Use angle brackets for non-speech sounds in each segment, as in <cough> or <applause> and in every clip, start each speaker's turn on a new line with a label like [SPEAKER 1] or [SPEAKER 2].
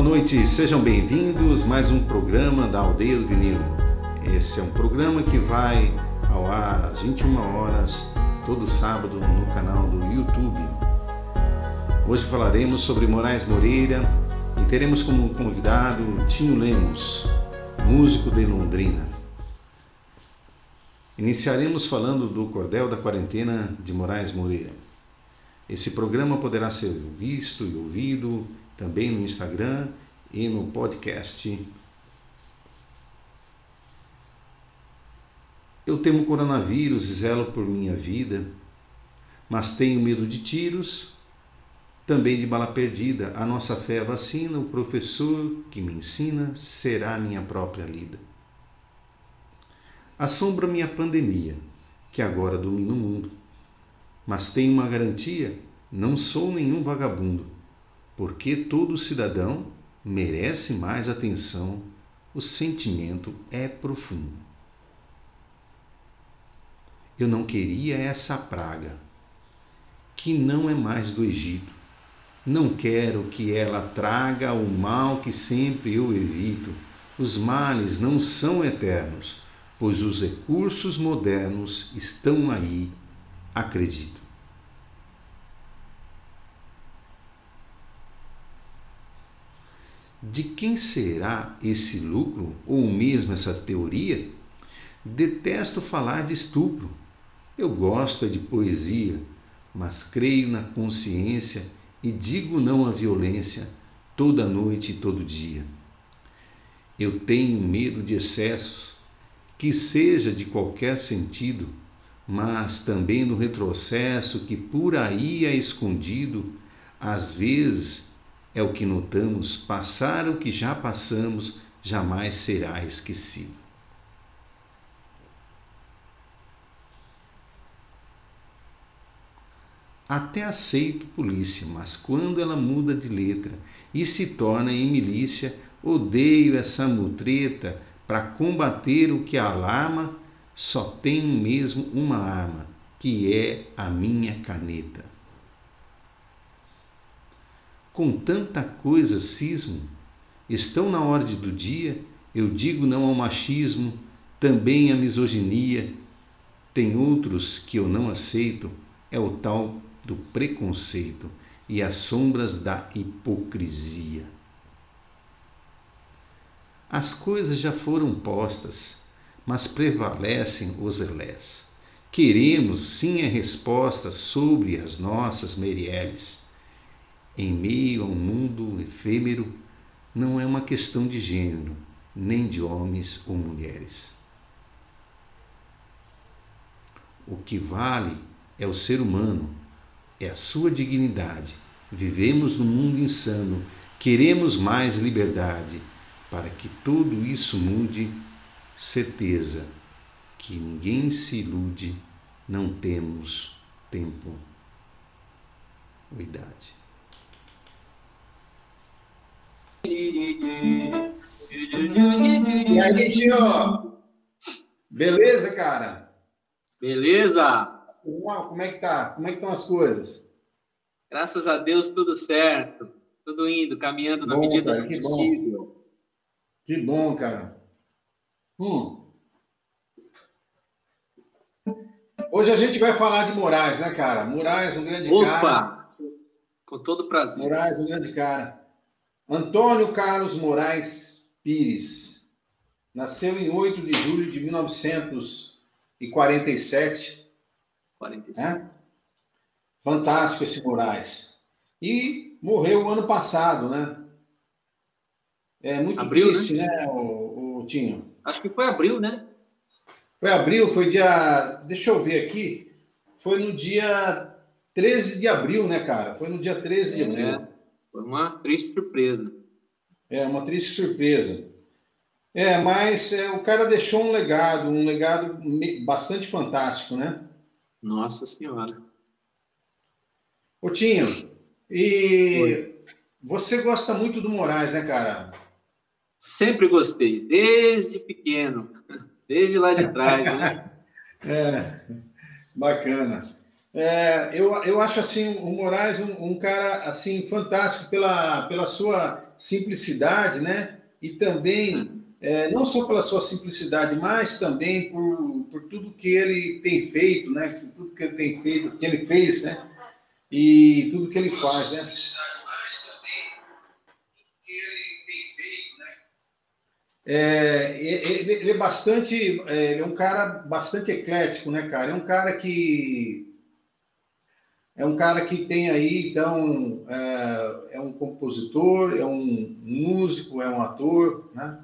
[SPEAKER 1] Boa noite, sejam bem-vindos mais um programa da Aldeia do Vinil. Esse é um programa que vai ao ar às 21 horas, todo sábado, no canal do YouTube. Hoje falaremos sobre Moraes Moreira e teremos como convidado Tinho Lemos, músico de Londrina. Iniciaremos falando do Cordel da Quarentena de Moraes Moreira. Esse programa poderá ser visto e ouvido também no Instagram e no podcast. Eu temo coronavírus e zelo por minha vida, mas tenho medo de tiros, também de bala perdida. A nossa fé é a vacina, o professor que me ensina será minha própria lida. Assombra minha pandemia, que agora domina o mundo. Mas tenho uma garantia: não sou nenhum vagabundo porque todo cidadão merece mais atenção, o sentimento é profundo. Eu não queria essa praga, que não é mais do Egito. Não quero que ela traga o mal que sempre eu evito. Os males não são eternos, pois os recursos modernos estão aí, acredito. De quem será esse lucro ou mesmo essa teoria? Detesto falar de estupro. Eu gosto de poesia, mas creio na consciência e digo não à violência toda noite e todo dia. Eu tenho medo de excessos, que seja de qualquer sentido, mas também no retrocesso que por aí é escondido, às vezes é o que notamos, passar o que já passamos jamais será esquecido. Até aceito polícia, mas quando ela muda de letra e se torna em milícia, odeio essa mutreta para combater o que alarma, só tenho mesmo uma arma, que é a minha caneta com tanta coisa cismo? Estão na ordem do dia? Eu digo não ao machismo, também à misoginia. Tem outros que eu não aceito, é o tal do preconceito e as sombras da hipocrisia. As coisas já foram postas, mas prevalecem os elés. Queremos sim a resposta sobre as nossas Merieles em meio a um mundo efêmero, não é uma questão de gênero, nem de homens ou mulheres. O que vale é o ser humano, é a sua dignidade. Vivemos num mundo insano, queremos mais liberdade. Para que tudo isso mude, certeza que ninguém se ilude, não temos tempo ou idade. E aí, tio? Beleza, cara?
[SPEAKER 2] Beleza?
[SPEAKER 1] Como é que tá? Como é que estão as coisas?
[SPEAKER 2] Graças a Deus, tudo certo. Tudo indo, caminhando na medida cara, do que possível.
[SPEAKER 1] Bom. Que bom, cara. Hum. Hoje a gente vai falar de Moraes, né, cara? Moraes, um grande
[SPEAKER 2] Opa!
[SPEAKER 1] cara.
[SPEAKER 2] Opa! Com todo prazer.
[SPEAKER 1] Moraes, um grande cara. Antônio Carlos Moraes Pires nasceu em 8 de julho de 1947. 47. Né? Fantástico esse Moraes. E morreu ano passado, né? É muito
[SPEAKER 2] abril,
[SPEAKER 1] triste, né, né o, o Tinho?
[SPEAKER 2] Acho que foi abril, né?
[SPEAKER 1] Foi abril, foi dia. Deixa eu ver aqui. Foi no dia 13 de abril, né, cara? Foi no dia 13 de abril.
[SPEAKER 2] É. Foi uma triste surpresa.
[SPEAKER 1] É, uma triste surpresa. É, mas é, o cara deixou um legado, um legado bastante fantástico, né?
[SPEAKER 2] Nossa Senhora.
[SPEAKER 1] Ô, Tinho, e Oi. você gosta muito do Moraes, né, cara?
[SPEAKER 2] Sempre gostei, desde pequeno, <laughs> desde lá de trás, né? <laughs>
[SPEAKER 1] é, bacana. É, eu, eu acho assim o Moraes um, um, cara assim fantástico pela, pela sua simplicidade, né? E também, é, não só pela sua simplicidade, mas também por, por tudo que ele tem feito, né? Tudo que ele tem feito, que ele fez, né? E tudo que ele faz, né? É, ele, ele, é bastante, é, ele é um cara bastante eclético, né, cara? É um cara que é um cara que tem aí, então, é, é um compositor, é um músico, é um ator, né?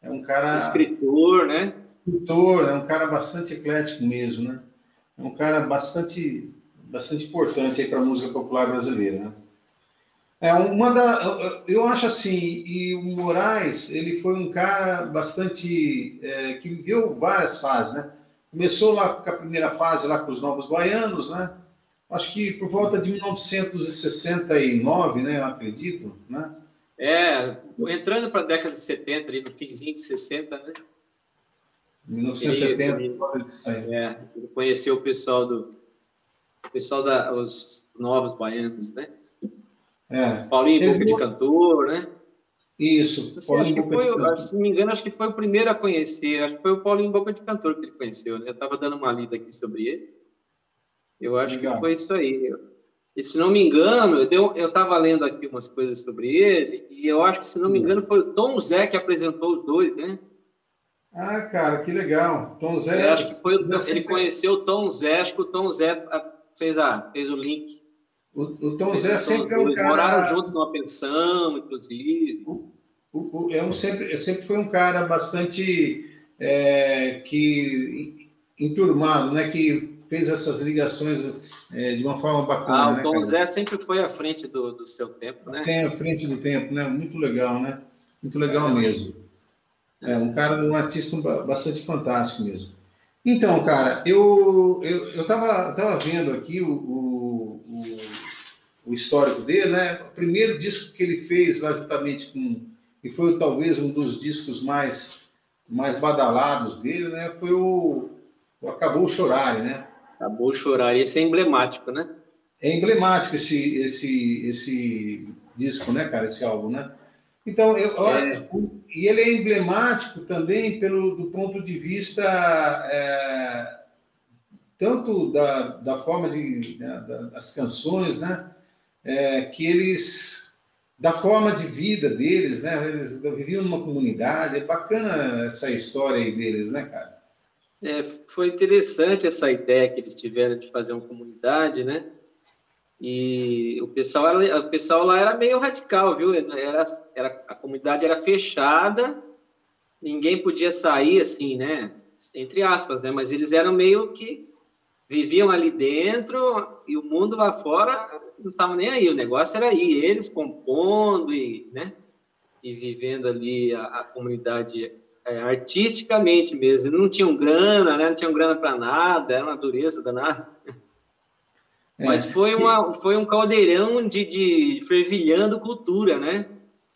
[SPEAKER 1] É um cara.
[SPEAKER 2] Escritor, né?
[SPEAKER 1] Escritor, é um cara bastante eclético mesmo, né? É um cara bastante, bastante importante aí para a música popular brasileira, né? É uma da, eu acho assim, e o Moraes, ele foi um cara bastante é, que viveu várias fases, né? Começou lá com a primeira fase lá com os novos baianos, né? Acho que por volta de 1969, né? Eu acredito, né?
[SPEAKER 2] É, entrando para a década de 70, ali no finzinho de 60, né?
[SPEAKER 1] 1970. Ele,
[SPEAKER 2] ele, é, ele conheceu o pessoal do o pessoal da os novos baianos, né? É. Paulinho Boca de Cantor, né?
[SPEAKER 1] Isso.
[SPEAKER 2] Assim, acho que foi, se não me engano, acho que foi o primeiro a conhecer. Acho que foi o Paulinho Boca de Cantor que ele conheceu. Né? Eu estava dando uma lida aqui sobre ele. Eu acho Legal. que foi isso aí. E se não me engano, eu estava lendo aqui umas coisas sobre ele, e eu acho que, se não me engano, foi o Tom Zé que apresentou os dois, né?
[SPEAKER 1] Ah, cara, que legal. Tom Zé.
[SPEAKER 2] Eu acho que foi, ele conheceu o Tom Zé, acho que o Tom Zé fez, a, fez o link
[SPEAKER 1] o, o Tom Zé sempre é um cara.
[SPEAKER 2] Moraram juntos numa pensão, inclusive.
[SPEAKER 1] O, o, é um sempre, sempre foi um cara bastante é, que enturmado, né? Que fez essas ligações é, de uma forma bacana.
[SPEAKER 2] Ah, o
[SPEAKER 1] né,
[SPEAKER 2] Tom Zé sempre foi à frente do, do seu tempo, né?
[SPEAKER 1] Tem à frente do tempo, né? Muito legal, né? Muito legal é, mesmo. É um cara, um artista bastante fantástico mesmo. Então, cara, eu eu, eu tava, tava vendo aqui o, o, o o histórico dele, né? O primeiro disco que ele fez lá juntamente com e foi talvez um dos discos mais mais badalados dele, né? Foi o, o Acabou Chorar, né?
[SPEAKER 2] Acabou Chorar, esse é emblemático, né?
[SPEAKER 1] É emblemático esse esse esse disco, né, cara? Esse álbum, né? Então, eu, é. e ele é emblemático também pelo do ponto de vista é, tanto da, da forma de né, das canções, né? é, que eles, da forma de vida deles, né? Eles viviam numa comunidade. É bacana essa história aí deles, né, cara?
[SPEAKER 2] É, foi interessante essa ideia que eles tiveram de fazer uma comunidade, né? E o pessoal, era, o pessoal lá era meio radical, viu? Era, era, a comunidade era fechada, ninguém podia sair, assim, né? Entre aspas, né? Mas eles eram meio que viviam ali dentro e o mundo lá fora não estava nem aí. O negócio era aí, eles compondo e, né, e vivendo ali a, a comunidade é, artisticamente mesmo. Eles não tinham grana, né, não tinham grana para nada, era uma dureza danada. É. Mas foi, uma, foi um caldeirão de, de fervilhando cultura, né?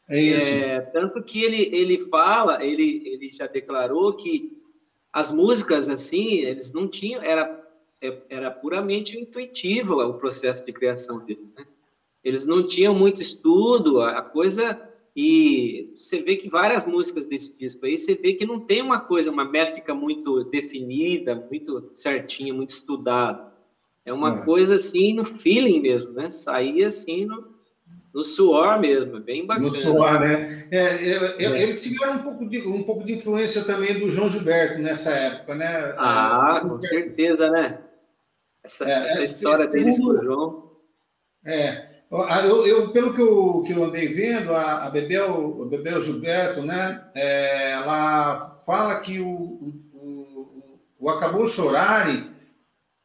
[SPEAKER 1] É isso.
[SPEAKER 2] É, tanto que ele, ele fala, ele, ele já declarou que as músicas, assim, eles não tinham, era é, era puramente intuitivo o processo de criação deles. Né? Eles não tinham muito estudo, a coisa. E você vê que várias músicas desse disco aí, você vê que não tem uma coisa, uma métrica muito definida, muito certinha, muito estudada. É uma é. coisa assim no feeling mesmo, né? Saía assim no, no suor mesmo, bem bacana.
[SPEAKER 1] No suor, né? É, eu, eu, é. Eles tiveram um pouco, de, um pouco de influência também do João Gilberto nessa época, né?
[SPEAKER 2] Ah, com certeza, né? Essa, é, essa é, história deles com o João.
[SPEAKER 1] É, eu, eu, pelo que eu, que eu andei vendo, a, a Bebel, a Bebel Gilberto, né, é, ela fala que o, o, o Acabou Chorare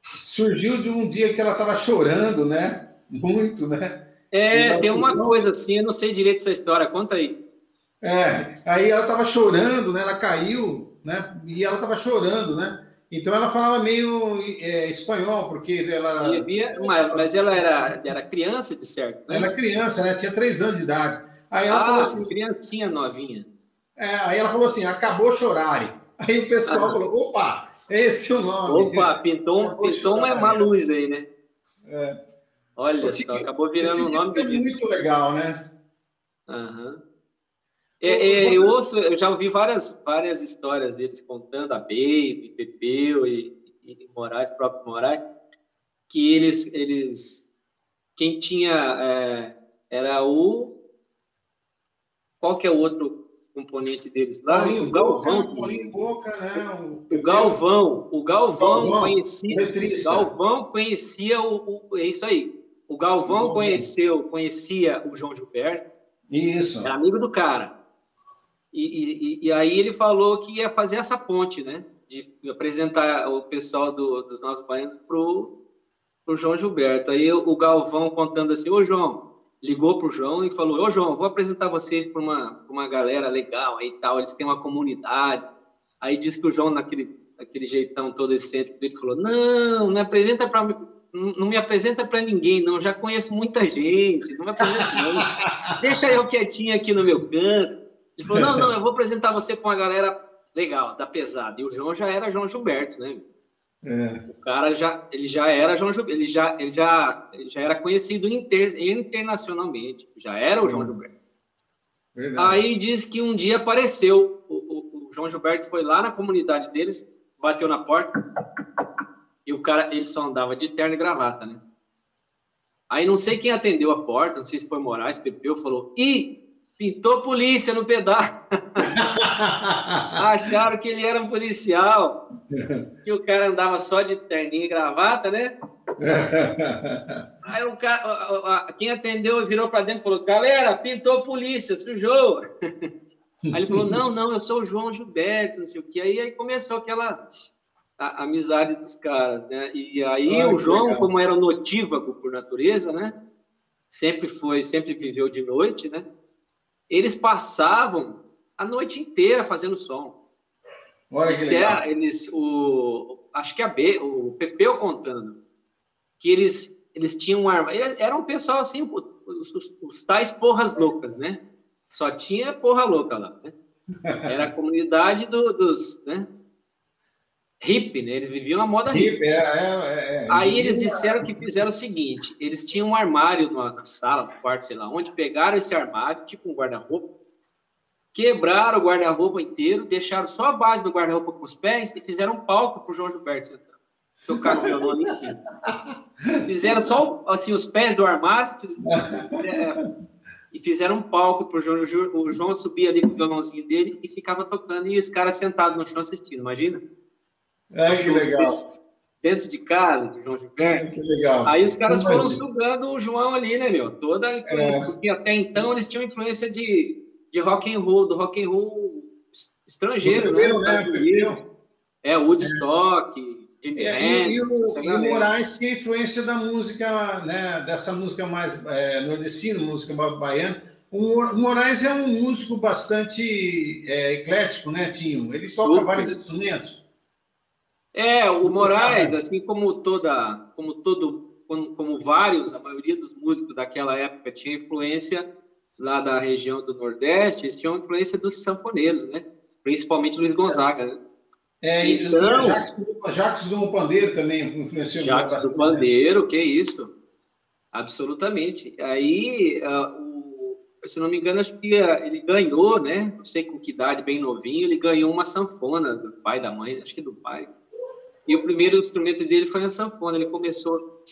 [SPEAKER 1] surgiu de um dia que ela estava chorando, né? Muito, né?
[SPEAKER 2] É, tem uma coisa assim, eu não sei direito essa história, conta aí.
[SPEAKER 1] É, aí ela estava chorando, né? Ela caiu, né? E ela estava chorando, né? Então ela falava meio é, espanhol, porque ela.
[SPEAKER 2] Via, mas, mas ela era, era criança, de certo,
[SPEAKER 1] né? Era criança, né? Tinha três anos de idade.
[SPEAKER 2] Aí ela ah, falou assim. Criancinha novinha.
[SPEAKER 1] É, aí ela falou assim: acabou chorar. Aí o pessoal ah. falou: opa, esse é o nome.
[SPEAKER 2] Opa, pintou, pintou uma, uma luz aí, né? É. Olha só, acabou virando o nome
[SPEAKER 1] do É muito legal, né?
[SPEAKER 2] Aham. É, é, eu ouço, eu já ouvi várias, várias histórias deles contando a Baby, Pepeu e, e Moraes, próprio Moraes, que eles, eles quem tinha é, era o qual que é o outro componente deles lá?
[SPEAKER 1] Paulinho
[SPEAKER 2] o Galvão.
[SPEAKER 1] Boca, Paulinho Boca, né?
[SPEAKER 2] O, o Galvão, o Galvão, Galvão conhecia, o Galvão conhecia o, o, é isso aí. O Galvão conheceu, conhecia o João Gilberto.
[SPEAKER 1] Isso.
[SPEAKER 2] Era amigo do cara. E, e, e, aí ele falou que ia fazer essa ponte, né? De apresentar o pessoal do, dos nossos baianos pro, pro João Gilberto. Aí o Galvão contando assim, ô João, ligou pro João e falou, ô João, vou apresentar vocês para uma, uma galera legal aí tal, eles têm uma comunidade. Aí disse que o João, naquele, naquele jeitão todo excêntrico, ele falou, não, não apresenta para não me apresenta para ninguém, não. Já conheço muita gente, não me apresenta, não. Deixa eu quietinho aqui no meu canto. Ele falou: não, não, <laughs> eu vou apresentar você com uma galera legal, da pesada. E o João já era João Gilberto, né? É. O cara já, ele já era João Gilberto, ele já, ele já, ele já era conhecido inter, internacionalmente, já era o João Gilberto. Verdade. Aí diz que um dia apareceu, o, o, o, João Gilberto foi lá na comunidade deles, bateu na porta, e o cara, ele só andava de terno e gravata, né? Aí não sei quem atendeu a porta, não sei se foi Moraes, Pepeu, falou, e Pintou polícia no pedaço. <laughs> Acharam que ele era um policial. Que o cara andava só de terninho e gravata, né? Aí o cara, quem atendeu virou para dentro e falou: Galera, pintou polícia, sujou. Aí ele falou: Não, não, eu sou o João Gilberto, não sei o que. Aí, aí começou aquela a, amizade dos caras, né? E aí Ai, o João, legal. como era notívago por natureza, né? Sempre foi, sempre viveu de noite, né? Eles passavam a noite inteira fazendo som. Olha Disseram, eles, o, acho que a B, o Pepeu contando, que eles, eles tinham arma. Era um pessoal assim, os, os, os, tais porras loucas, né? Só tinha porra louca lá, né? Era a comunidade do, dos, né? Hip, né? Eles viviam a moda hip. hip. É, é, é, Aí eles disseram que fizeram o seguinte: eles tinham um armário na sala, no quarto, sei lá onde, pegaram esse armário, tipo um guarda-roupa, quebraram o guarda-roupa inteiro, deixaram só a base do guarda-roupa com os pés e fizeram um palco para o João Gilberto sentar. Tocaram o violão em cima. Fizeram só assim, os pés do armário é, e fizeram um palco para o João. O João subia ali com o violãozinho dele e ficava tocando, e os caras sentados no chão assistindo, imagina?
[SPEAKER 1] É, que legal.
[SPEAKER 2] Dentro de casa, do João Gilberto.
[SPEAKER 1] É, que legal.
[SPEAKER 2] Aí os caras foram sugando o João ali, né, meu? Toda a influência, é. porque até então eles tinham influência de, de rock and roll, do rock and roll estrangeiro, né? né? É, Woodstock, é. Jimi
[SPEAKER 1] é, e, e, o, e o Moraes tinha influência da música, né, dessa música mais é, nordestina, música baiana. O Moraes é um músico bastante é, eclético, né, Tinho? Ele toca Super. vários instrumentos.
[SPEAKER 2] É, o Moraes, assim como toda, como todo, como, como, vários, a maioria dos músicos daquela época tinha influência lá da região do Nordeste, eles tinham influência dos sanfoneiros, né? Principalmente Luiz Gonzaga, né?
[SPEAKER 1] É, então, Jacques, Jacques do Pandeiro também influenciou
[SPEAKER 2] Jacques bastante. do né? Pandeiro, que isso? Absolutamente. Aí, uh, o, se não me engano, acho que uh, ele ganhou, né? Não sei com que idade, bem novinho, ele ganhou uma sanfona do pai da mãe, acho que do pai e o primeiro instrumento dele foi a sanfona. Ele começou,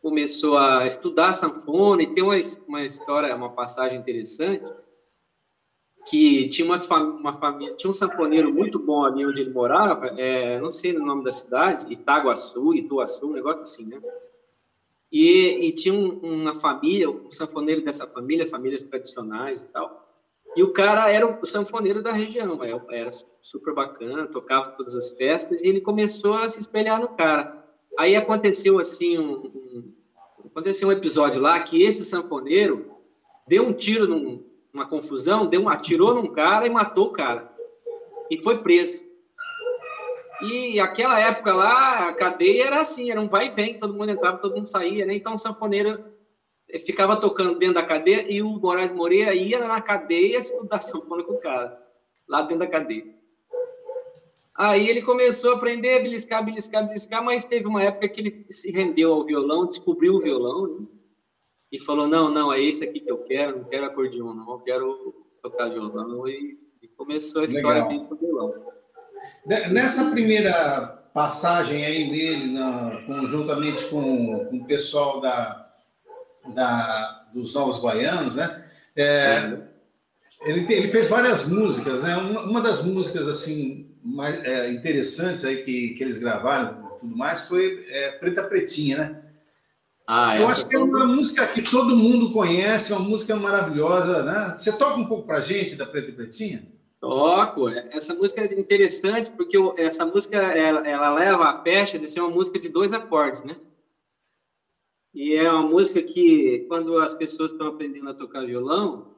[SPEAKER 2] começou a estudar sanfona e tem uma, uma história, uma passagem interessante que tinha uma, uma família, tinha um sanfoneiro muito bom ali onde ele morava, é, não sei o nome da cidade, Itaguaçu, Ituaçu, um negócio assim, né? E, e tinha um, uma família, um sanfoneiro dessa família, famílias tradicionais e tal, e o cara era o sanfoneiro da região, era super bacana, tocava todas as festas, e ele começou a se espelhar no cara. Aí aconteceu assim um, um aconteceu um episódio lá que esse sanfoneiro deu um tiro num, numa confusão, deu um, atirou num cara e matou o cara. E foi preso. E aquela época lá, a cadeia era assim, era um vai e vem, todo mundo entrava, todo mundo saía, né? Então o sanfoneiro ficava tocando dentro da cadeia e o Moraes Moreira ia na cadeia estudar sanfona <laughs> com o cara, lá dentro da cadeia. Aí ele começou a aprender, beliscar, beliscar, beliscar, mas teve uma época que ele se rendeu ao violão, descobriu o violão, né? e falou, não, não, é esse aqui que eu quero, não quero acordeon, não, eu quero tocar violão e, e começou a história dele com violão.
[SPEAKER 1] Nessa primeira passagem aí dele, na, conjuntamente com, com, o pessoal da, da, dos Novos Baianos, né? É, ele, ele, fez várias músicas, né? Uma, uma das músicas assim mais é, interessantes aí que, que eles gravaram, tudo mais, foi é, Preta Pretinha, né? Ah, Eu acho que é uma música que todo mundo conhece, uma música maravilhosa, né? Você toca um pouco pra gente da Preta e Pretinha?
[SPEAKER 2] Toco. Essa música é interessante porque essa música ela, ela leva a pecha de ser uma música de dois acordes, né? E é uma música que, quando as pessoas estão aprendendo a tocar violão,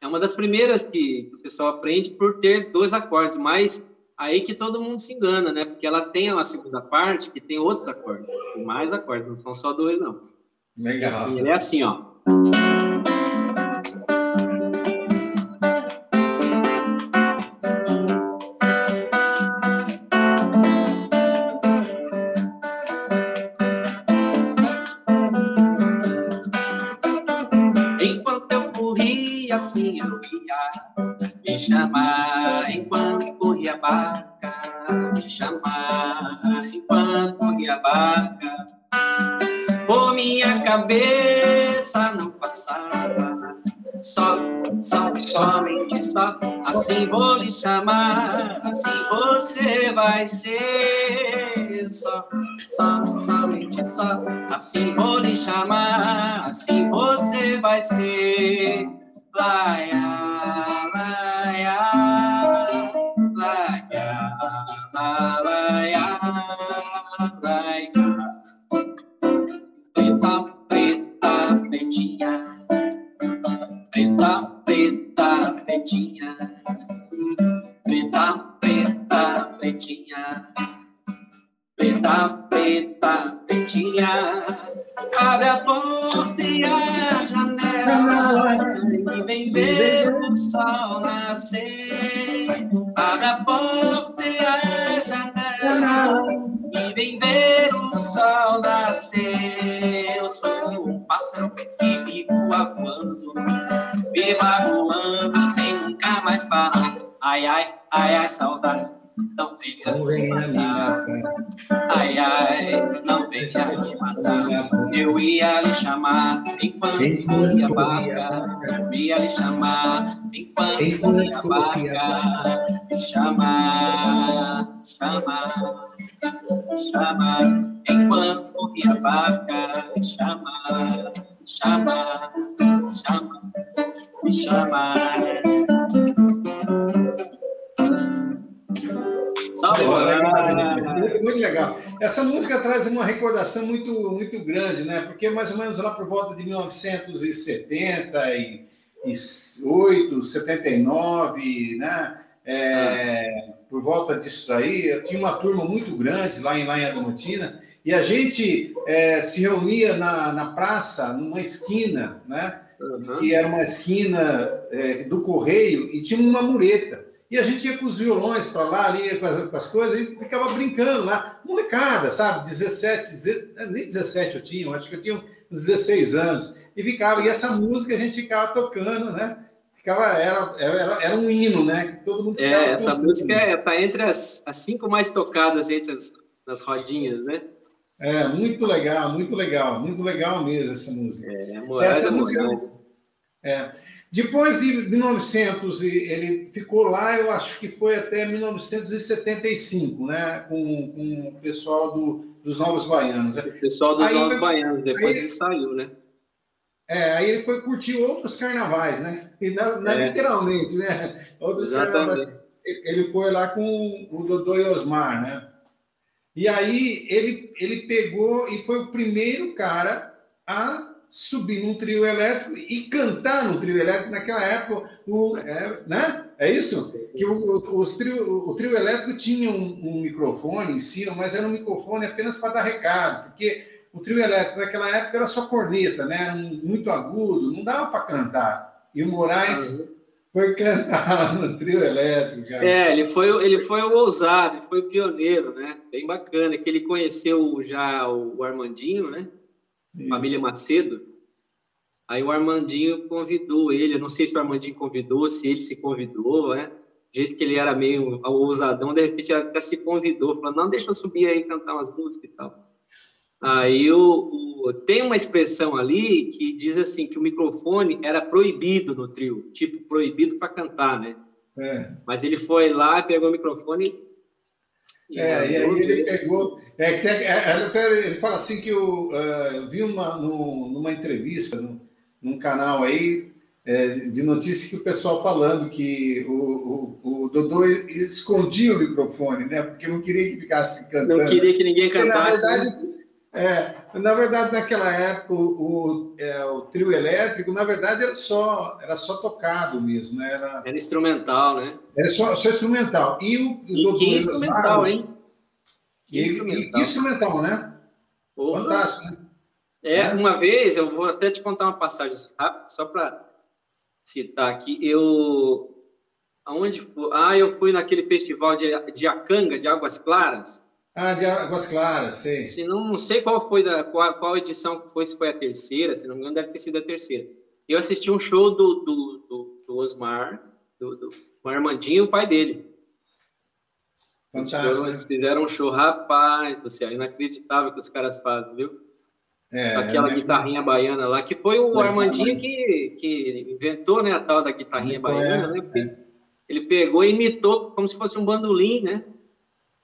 [SPEAKER 2] é uma das primeiras que o pessoal aprende por ter dois acordes, mas aí que todo mundo se engana, né? Porque ela tem uma segunda parte que tem outros acordes, tem mais acordes, não são só dois, não.
[SPEAKER 1] Legal.
[SPEAKER 2] Assim, ele é assim, ó. Cabeça não passava, só, só, somente só. Assim vou lhe chamar, assim você vai ser. Só, só, somente só. Assim vou lhe chamar, assim você vai ser. Laia, laia, laia, laia. Preta, preta, pretinha. Preta, preta, pretinha. Preta, preta, pretinha. Abre a porta e a janela e vem ver o sol nascer. Abre a porta e a janela e vem ver o sol nascer. Eu sou um pássaro que vivo voando, magoando sem nunca mais parar. Ai, ai, ai, ai, saudade. Não venha,
[SPEAKER 1] não me matar.
[SPEAKER 2] Ai, ai, não venha me matar. Eu ia lhe chamar enquanto a barca. Ia lhe chamar enquanto a barca. Me chamar, chamar, chamar. Enquanto a barca. Me chamar, chamar, chamar. Me chamar. Salve,
[SPEAKER 1] muito, muito legal. Essa música traz uma recordação muito, muito grande, né? Porque mais ou menos lá por volta de 1978, 79, né? É, por volta disso aí, tinha uma turma muito grande lá em, lá em Adamantina, e a gente é, se reunia na, na praça, numa esquina, né? Uhum. Que era uma esquina é, do correio, e tinha uma mureta. E a gente ia com os violões para lá, ali, com as, coisas, e ficava brincando lá. Molecada, sabe? 17, 17, nem 17 eu tinha, eu acho que eu tinha uns 16 anos. E ficava, e essa música a gente ficava tocando, né? Ficava, era, era, era um hino, né? Que todo mundo
[SPEAKER 2] É, essa cantando. música está entre as, as cinco mais tocadas entre as, nas rodinhas, né?
[SPEAKER 1] É, muito legal, muito legal, muito legal mesmo essa música.
[SPEAKER 2] É, essa música.
[SPEAKER 1] É. Depois de 1900, ele ficou lá, eu acho que foi até 1975, né? Com, com o pessoal do, dos Novos Baianos. Né?
[SPEAKER 2] O pessoal dos aí, Novos Baianos, depois aí, ele saiu, né?
[SPEAKER 1] É, aí ele foi curtir outros carnavais, né? E não, não é. literalmente, né? Outros
[SPEAKER 2] Exatamente.
[SPEAKER 1] carnavais. Ele foi lá com o Dodô e Osmar, né? E aí ele, ele pegou e foi o primeiro cara a subir num trio elétrico e cantar num trio elétrico naquela época, o, é, né? É isso? Que o, o, trio, o trio elétrico tinha um, um, microfone em cima, mas era um microfone apenas para dar recado, porque o trio elétrico naquela época era só corneta, né? Era um, muito agudo, não dava para cantar. E o Moraes uhum. Foi cantar no trio elétrico.
[SPEAKER 2] Cara. É, ele foi, ele foi o ousado, ele foi o pioneiro, né? Bem bacana, que ele conheceu já o, Armandinho, né? Isso. Família Macedo. Aí o Armandinho convidou ele, eu não sei se o Armandinho convidou, se ele se convidou, né? Do jeito que ele era meio ousadão, de repente até se convidou, falou, não, deixa eu subir aí cantar umas músicas e tal. Aí o, o, tem uma expressão ali que diz assim que o microfone era proibido no trio, tipo proibido para cantar, né? É. Mas ele foi lá, pegou o microfone.
[SPEAKER 1] E é, e aí ele pegou. É, é, é, até ele fala assim que eu uh, vi uma, no, numa entrevista, no, num canal aí, é, de notícia que o pessoal falando que o, o, o, Dodô escondia o microfone, né? Porque não queria que ficasse cantando.
[SPEAKER 2] Não queria que ninguém cantasse.
[SPEAKER 1] Porque, na verdade, né? É, na verdade, naquela época, o, é, o, trio elétrico, na verdade, era só, era só tocado mesmo, né? Era,
[SPEAKER 2] era instrumental, né?
[SPEAKER 1] Era só, só instrumental. E o,
[SPEAKER 2] e que instrumental, hein?
[SPEAKER 1] Que e, instrumental. E, instrumental, né? Opa. Fantástico, né?
[SPEAKER 2] É, é, uma vez, eu vou até te contar uma passagem rápida, só para citar aqui. Eu. Aonde foi? Ah, eu fui naquele festival de, de Acanga, de Águas Claras.
[SPEAKER 1] Ah, de Águas Claras, sei.
[SPEAKER 2] Se não, não sei qual foi da qual, qual edição que foi, se foi a terceira, se não me engano, deve ter sido a terceira. Eu assisti um show do, do, do, do Osmar, do, do Armandinho, o pai dele. Fantástico. Eles fizeram um show, rapaz do céu, inacreditável que os caras fazem, viu? É, Aquela é, guitarrinha é... baiana lá, que foi o é, Armandinho que, que inventou né, a tal da guitarrinha baiana, né? É. ele pegou e imitou como se fosse um bandolim, né?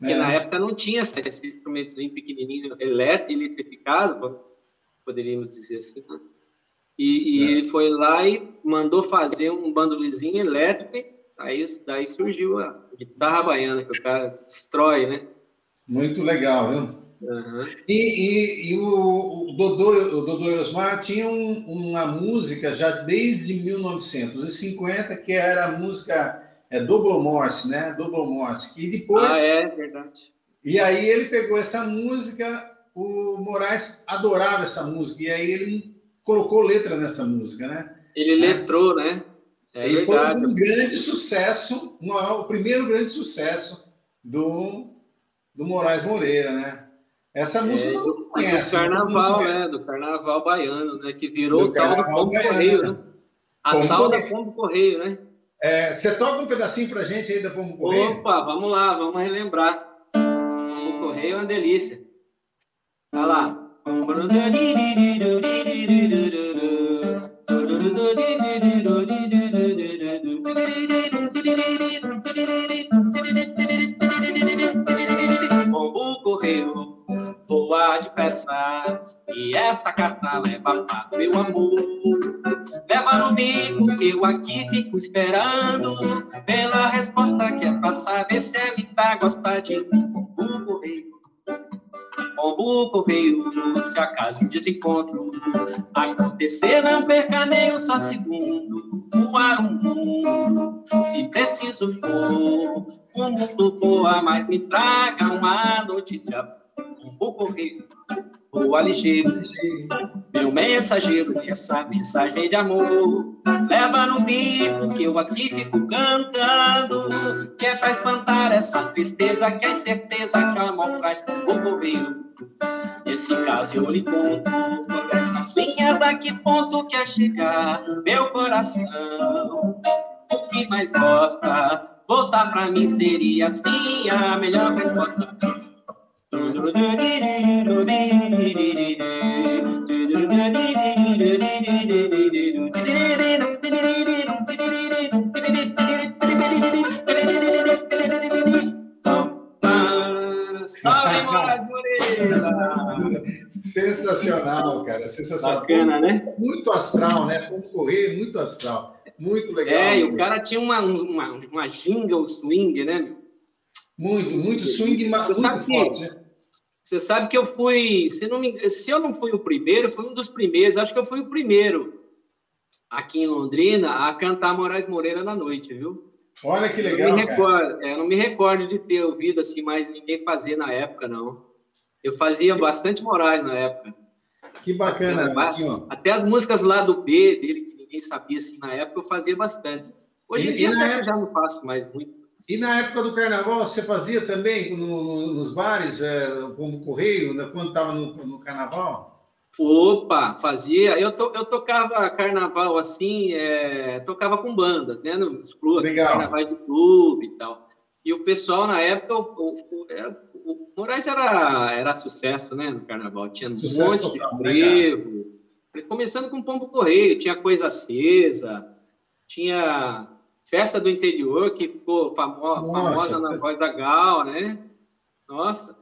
[SPEAKER 2] Porque é. na época não tinha esse instrumentozinho pequenininho, eletrificado, poderíamos dizer assim. Né? E, e é. ele foi lá e mandou fazer um bandolizinho elétrico, aí daí surgiu a guitarra baiana, que o cara destrói, né?
[SPEAKER 1] Muito legal, viu? Uhum. E, e, e, o, o, Dodô, o Dodô Osmar tinham uma música já desde 1950, que era a música é Double Morse, né? Double Morse. E depois.
[SPEAKER 2] Ah, é, verdade.
[SPEAKER 1] E aí ele pegou essa música, o Moraes adorava essa música, e aí ele colocou letra nessa música, né?
[SPEAKER 2] Ele é. letrou, né?
[SPEAKER 1] É e verdade. foi um grande sucesso, o primeiro grande sucesso do, do Moraes Moreira, né? Essa música é,
[SPEAKER 2] todo mundo conhece. Do carnaval, né? Do carnaval baiano, né? Que virou o tal do Pombo Correio, né? A Pombo tal da Pombo Correio, né?
[SPEAKER 1] É, você toca um pedacinho pra gente aí da Pombo Correio?
[SPEAKER 2] Opa, vamos lá, vamos relembrar. Pombo Correio é uma delícia. Olha lá. Pombo Correio voa depressa e essa carta leva para meu amor. Leva no bico que eu aqui fico esperando pela resposta que é pra saber se é vida gosta de mim. Pombo correio, pombo correio, se acaso um desencontro acontecer, não perca nem um só segundo. Um mundo, se preciso for, o mundo voa, mas me traga uma notícia o correio, o ligeiro, meu mensageiro, essa mensagem de amor. Leva no bico que eu aqui fico cantando, que é pra espantar essa tristeza, que é incerteza que a amor traz o correio. Nesse caso eu lhe conto, essas linhas a que ponto quer chegar meu coração. O que mais gosta, voltar pra mim seria assim a melhor resposta.
[SPEAKER 1] Sensacional, cara, sensacional.
[SPEAKER 2] Bacana, né?
[SPEAKER 1] Muito astral, né? Ponto correr, muito astral. Muito legal.
[SPEAKER 2] É, e o cara tinha uma, uma, uma jingle swing, né?
[SPEAKER 1] Muito, muito swing, mas muito sabe forte,
[SPEAKER 2] né? Você sabe que eu fui, se, não me, se eu não fui o primeiro, fui um dos primeiros, acho que eu fui o primeiro aqui em Londrina a cantar Moraes Moreira na noite, viu?
[SPEAKER 1] Olha que legal.
[SPEAKER 2] Eu não, me recordo, é, não me recordo de ter ouvido assim, mas ninguém fazia na época, não. Eu fazia bastante Moraes na época.
[SPEAKER 1] Que bacana,
[SPEAKER 2] bacana Até as músicas lá do B dele, que ninguém sabia assim na época, eu fazia bastante. Hoje em dia até época... eu já não faço mais muito.
[SPEAKER 1] E na época do carnaval, você fazia também no, no, nos bares, é, como correio, né, quando estava no, no, carnaval?
[SPEAKER 2] Opa, fazia. Eu, to, eu tocava carnaval assim, é, tocava com bandas, né? Nos clubes,
[SPEAKER 1] Legal.
[SPEAKER 2] carnavais do clube e tal. E o pessoal, na época, o, o, o, o Moraes era, era sucesso, né? No carnaval. Tinha um
[SPEAKER 1] Sucesso
[SPEAKER 2] monte
[SPEAKER 1] total,
[SPEAKER 2] de
[SPEAKER 1] né,
[SPEAKER 2] frevo. Começando com Pombo Correio, tinha Coisa Acesa, tinha Festa do Interior, que ficou famo
[SPEAKER 1] Nossa.
[SPEAKER 2] famosa na voz da Gal, né? Nossa,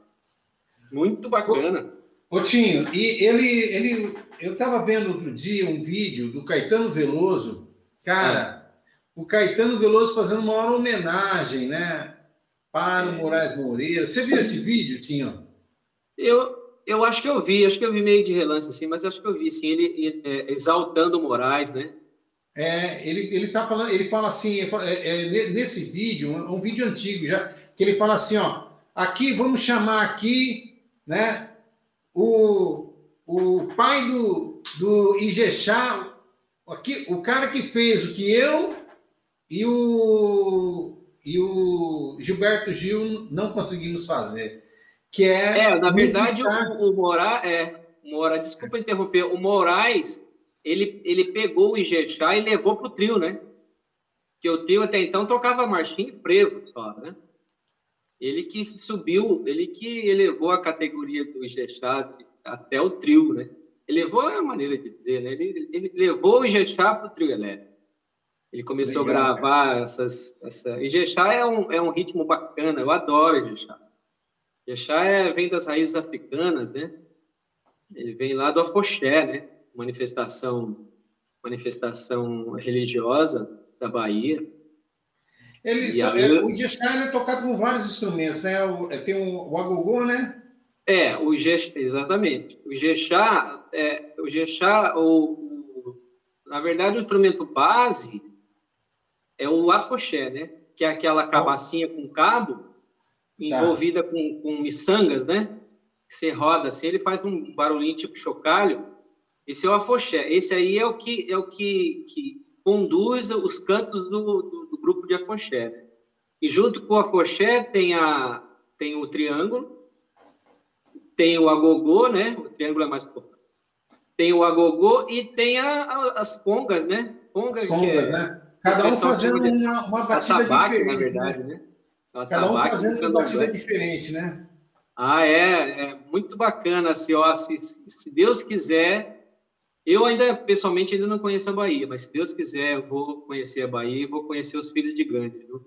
[SPEAKER 2] muito bacana.
[SPEAKER 1] Ô, Tinho, e ele, ele, eu estava vendo outro dia um vídeo do Caetano Veloso, cara, o Caetano Veloso fazendo uma homenagem, né, para o Moraes Moreira. Você viu esse vídeo, Tinho?
[SPEAKER 2] Eu, eu acho que eu vi, acho que eu vi meio de relance, assim, mas acho que eu vi, sim, ele é, exaltando o Moraes, né?
[SPEAKER 1] É, ele, ele tá falando, ele fala assim, é, é, nesse vídeo, um, um vídeo antigo já, que ele fala assim, ó, aqui vamos chamar aqui, né, o, o pai do, do Ijexá, aqui, o cara que fez o que eu e o, e o Gilberto Gil não conseguimos fazer, que é...
[SPEAKER 2] É, na verdade, o, o Moraes, é, o Moraes, desculpa interromper, o Moraes, ele, ele pegou o Ijexá e levou pro trio, né? Que o trio até então tocava marchinha e frevo só, né? Ele que subiu, ele que elevou a categoria do Ijexá até o trio, né? Elevou é a maneira de dizer, né? Ele, ele levou o Ijexá pro trio elétrico. Ele começou
[SPEAKER 1] Legal,
[SPEAKER 2] a gravar essas... Essa... Ijexá é um, é um ritmo bacana, eu adoro Ijexá. Ijexá é, vem das raízes africanas, né? Ele vem lá do afoxé, né? Manifestação, manifestação religiosa da Bahia.
[SPEAKER 1] Ele,
[SPEAKER 2] E aí-
[SPEAKER 1] é, o Ijexá ele é tocado com vários instrumentos, né? É, tem o, o agogô, né?
[SPEAKER 2] É, o Ijexá, exatamente. O Ijexá, é, o Ijexá, o, o- na verdade, o instrumento base é o afoxé, né? Que é aquela cabacinha com cabo envolvida com, com miçangas, né? Que você roda assim, ele faz um barulhinho tipo chocalho. Esse é o afoxé. Esse aí é o que é o que, que conduz os cantos do, do, do grupo de afoxé. né? E junto com o afoxé tem a tem o triângulo, tem o agogô, né? O triângulo é mais. Tem o agogô e tem a- a- as congas, né? Congas,
[SPEAKER 1] As congas,
[SPEAKER 2] é
[SPEAKER 1] né? Cada um
[SPEAKER 2] pessoal
[SPEAKER 1] fazendo
[SPEAKER 2] de
[SPEAKER 1] uma, uma batida
[SPEAKER 2] atabaque,
[SPEAKER 1] diferente.
[SPEAKER 2] na verdade,
[SPEAKER 1] né?
[SPEAKER 2] né?
[SPEAKER 1] Cada um fazendo uma batida diferente, né?
[SPEAKER 2] Ah, é, é muito bacana, assim, ó, se, se Deus quiser, eu ainda, pessoalmente, ainda não conheço a Bahia, mas se Deus quiser, eu vou conhecer a Bahia e vou conhecer os Filhos de Gandhi, viu?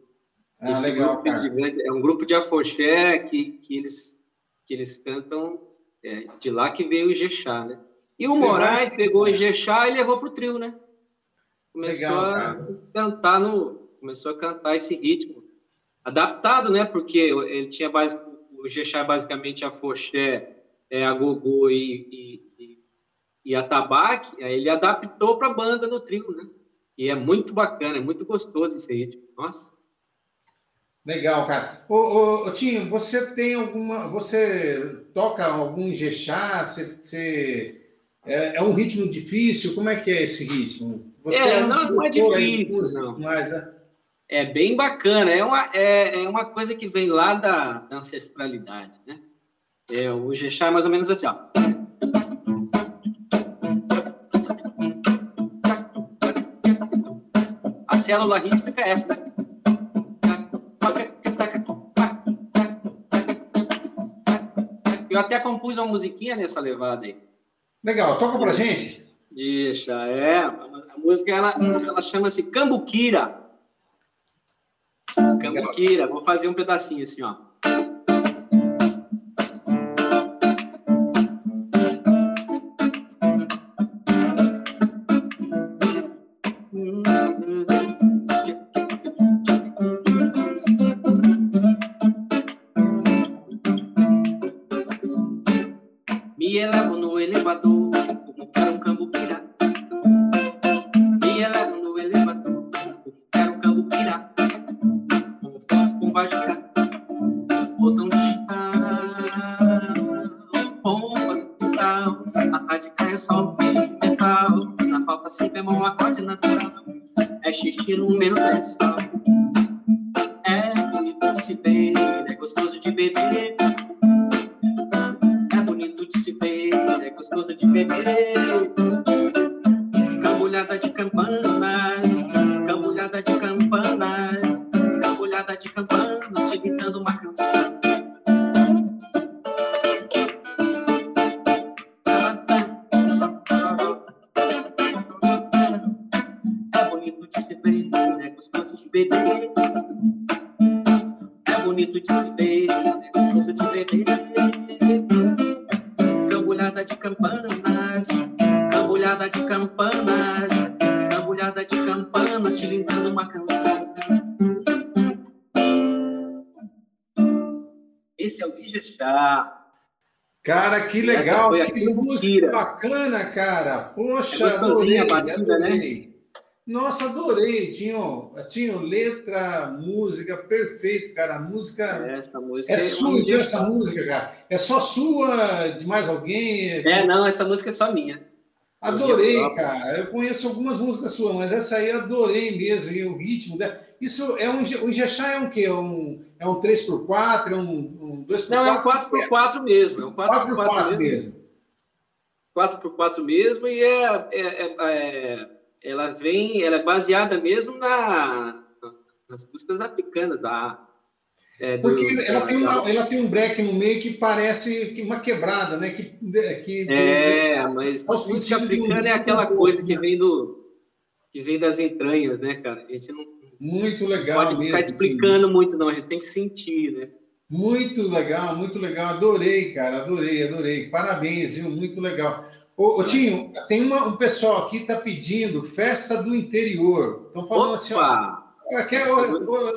[SPEAKER 1] Ah,
[SPEAKER 2] Esse
[SPEAKER 1] legal,
[SPEAKER 2] grupo
[SPEAKER 1] cara.
[SPEAKER 2] de Gandhi é um grupo de afoxé que, que, eles, que eles cantam, é, de lá que veio o Ijexá, né? E o
[SPEAKER 1] Você vai
[SPEAKER 2] Moraes
[SPEAKER 1] se-
[SPEAKER 2] pegou o Ijexá e levou pro trio, né? Começou
[SPEAKER 1] Legal,
[SPEAKER 2] a cantar no, começou a cantar esse ritmo adaptado, né? Porque ele tinha base, o Jexá é basicamente afoxé, é, agogô e, e, e, e atabaque, aí ele adaptou para a banda no trio, né? E é muito bacana, é muito gostoso esse ritmo. Nossa.
[SPEAKER 1] Legal, cara. Ô, ô, ô, Tinho, você tem alguma. Você toca algum Ijexá? Você, você- é, é um ritmo difícil? Como é que é esse ritmo? Você
[SPEAKER 2] É,
[SPEAKER 1] um
[SPEAKER 2] não, não é
[SPEAKER 1] de
[SPEAKER 2] difícil, não.
[SPEAKER 1] Mas, né?
[SPEAKER 2] É bem bacana, é uma, é, é uma coisa que vem lá da, da ancestralidade, né? É, o Jexá é mais ou menos assim, ó. Célula rítmica é essa. Eu até compus uma musiquinha nessa levada aí.
[SPEAKER 1] Legal, toca pra gente.
[SPEAKER 2] Deixa, é. A música ela, ela chama-se Cambuquira. Cambuquira. Vou fazer um pedacinho assim, ó. Me elevo no elevador, como quero cambuquira. Me elevo no elevador, como quero cambuquira. Como posso combagira, botão chão, pompa do tal. A tarde cai, é só o fio de metal. Na falta si bemol, acorde natural. É xixi no número 10
[SPEAKER 1] música bacana, cara. Poxa,
[SPEAKER 2] é adorei, a batida, né? adorei. né?
[SPEAKER 1] Nossa, adorei. Tinha, tinha letra, música, perfeito, cara. A música.
[SPEAKER 2] Essa música
[SPEAKER 1] é, é sua, então, essa música, cara. É só sua, de mais alguém?
[SPEAKER 2] É, não, essa música é só minha.
[SPEAKER 1] Adorei, cara. Eu conheço algumas músicas suas, mas essa aí eu adorei mesmo, e o ritmo dela. Isso é um. O Ijexá é um quê? É um, é um 3x4? É um, um 2x4?
[SPEAKER 2] Não, é um 4x4 mesmo. É um 4x4, 4x4 mesmo. 4x4 mesmo, e é, é, é, é, ela vem, ela é baseada mesmo na, nas músicas africanas da,
[SPEAKER 1] é, do, Porque ela, tem uma, ela tem um break no meio que parece uma quebrada, né? Que, que
[SPEAKER 2] é, mas a música africana é aquela coisa que né? vem do que vem das entranhas, né, cara? A gente não
[SPEAKER 1] muito legal
[SPEAKER 2] pode
[SPEAKER 1] mesmo.
[SPEAKER 2] ficar explicando que... muito, não. A gente tem que sentir, né?
[SPEAKER 1] Muito legal, muito legal. Adorei, cara. Adorei, adorei. Parabéns, viu? Muito legal. Ô, ô Tinho, tem uma, um pessoal aqui que está pedindo festa do interior. Estão falando Opa! assim, ó,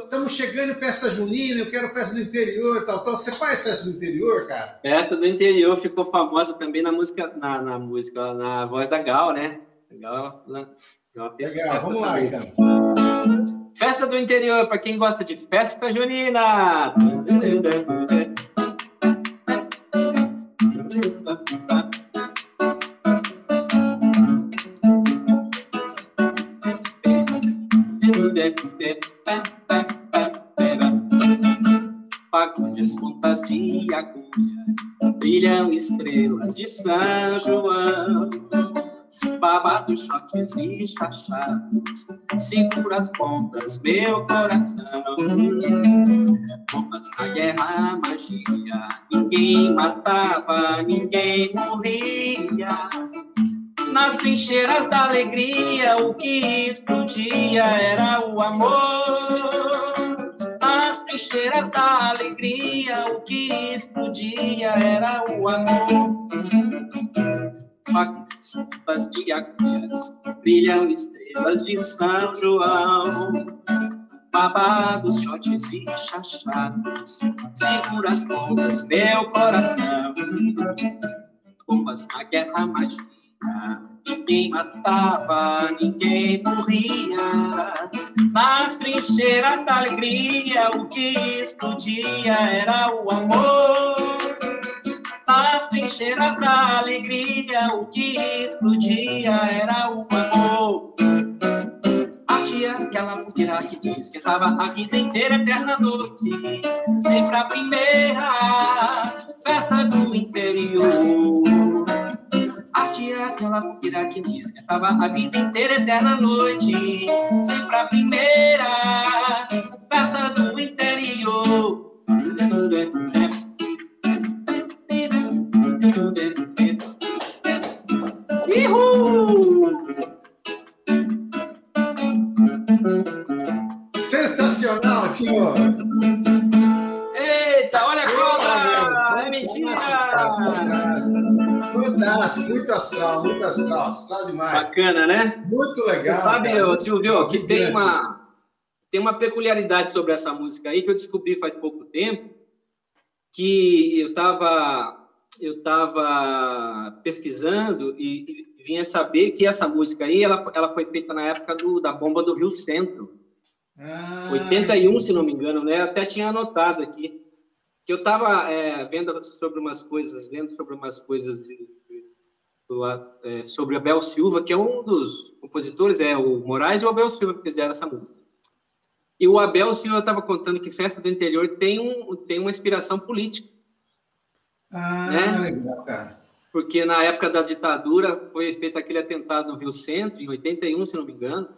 [SPEAKER 1] estamos chegando em festa junina, eu quero festa do interior, tal, tal. Você faz festa do interior, cara?
[SPEAKER 2] Festa do interior ficou famosa também na música, na, na música, na voz da Gal, né? Gal,
[SPEAKER 1] Gal Legal, vamos lá, então.
[SPEAKER 2] Festa do interior, para quem gosta de festa junina. Pagodes, pontas de agulhas, brilham estrelas de São João. Babados, shots e chachados, segura as pontas, meu coração. Bombas na guerra, magia, ninguém matava, ninguém morria nas trincheiras da alegria, o que explodia era o amor. Nas trincheiras da alegria, o que explodia era o amor. Facas de agulhas, brilham estrelas de São João. Babados, shots e chachados, segura as pontas, meu coração. Bombas na guerra magia Ninguém matava, ninguém morria. Nas trincheiras da alegria, o que explodia era o amor. Nas trincheiras da alegria, o que explodia era o amor. A tia, aquela fogueira que diz que estava a vida inteira, eterna noite, sempre a primeira festa do interior. A tia, aquela fogueira que me esquentava a vida inteira, eterna noite. Sempre a primeira festa do interior.
[SPEAKER 1] Sensacional, tio!
[SPEAKER 2] Eita, olha a cobra! É mentira!
[SPEAKER 1] Fantástico, muito astral, muito astral, astral demais.
[SPEAKER 2] Bacana, né?
[SPEAKER 1] Muito legal. Você
[SPEAKER 2] sabe, cara, Silvio, que tem uma, tem uma peculiaridade sobre essa música aí que eu descobri faz pouco tempo, que eu estava eu tava pesquisando e, vinha saber que essa música aí ela, ela foi feita na época do, da bomba do Rio Centro. Ah, 81, se não me engano, né? Até tinha anotado aqui que eu estava é, vendo sobre umas coisas, vendo sobre umas coisas de, de, é, sobre Abel Silva, que é um dos compositores, é o Moraes e o Abel Silva que fizeram essa música. E o Abel Silva estava contando que Festa do Interior tem, um, tem uma inspiração política.
[SPEAKER 1] Ah, né? legal, cara.
[SPEAKER 2] Porque na época da ditadura foi feito aquele atentado no Rio Centro, em 81, se não me engano.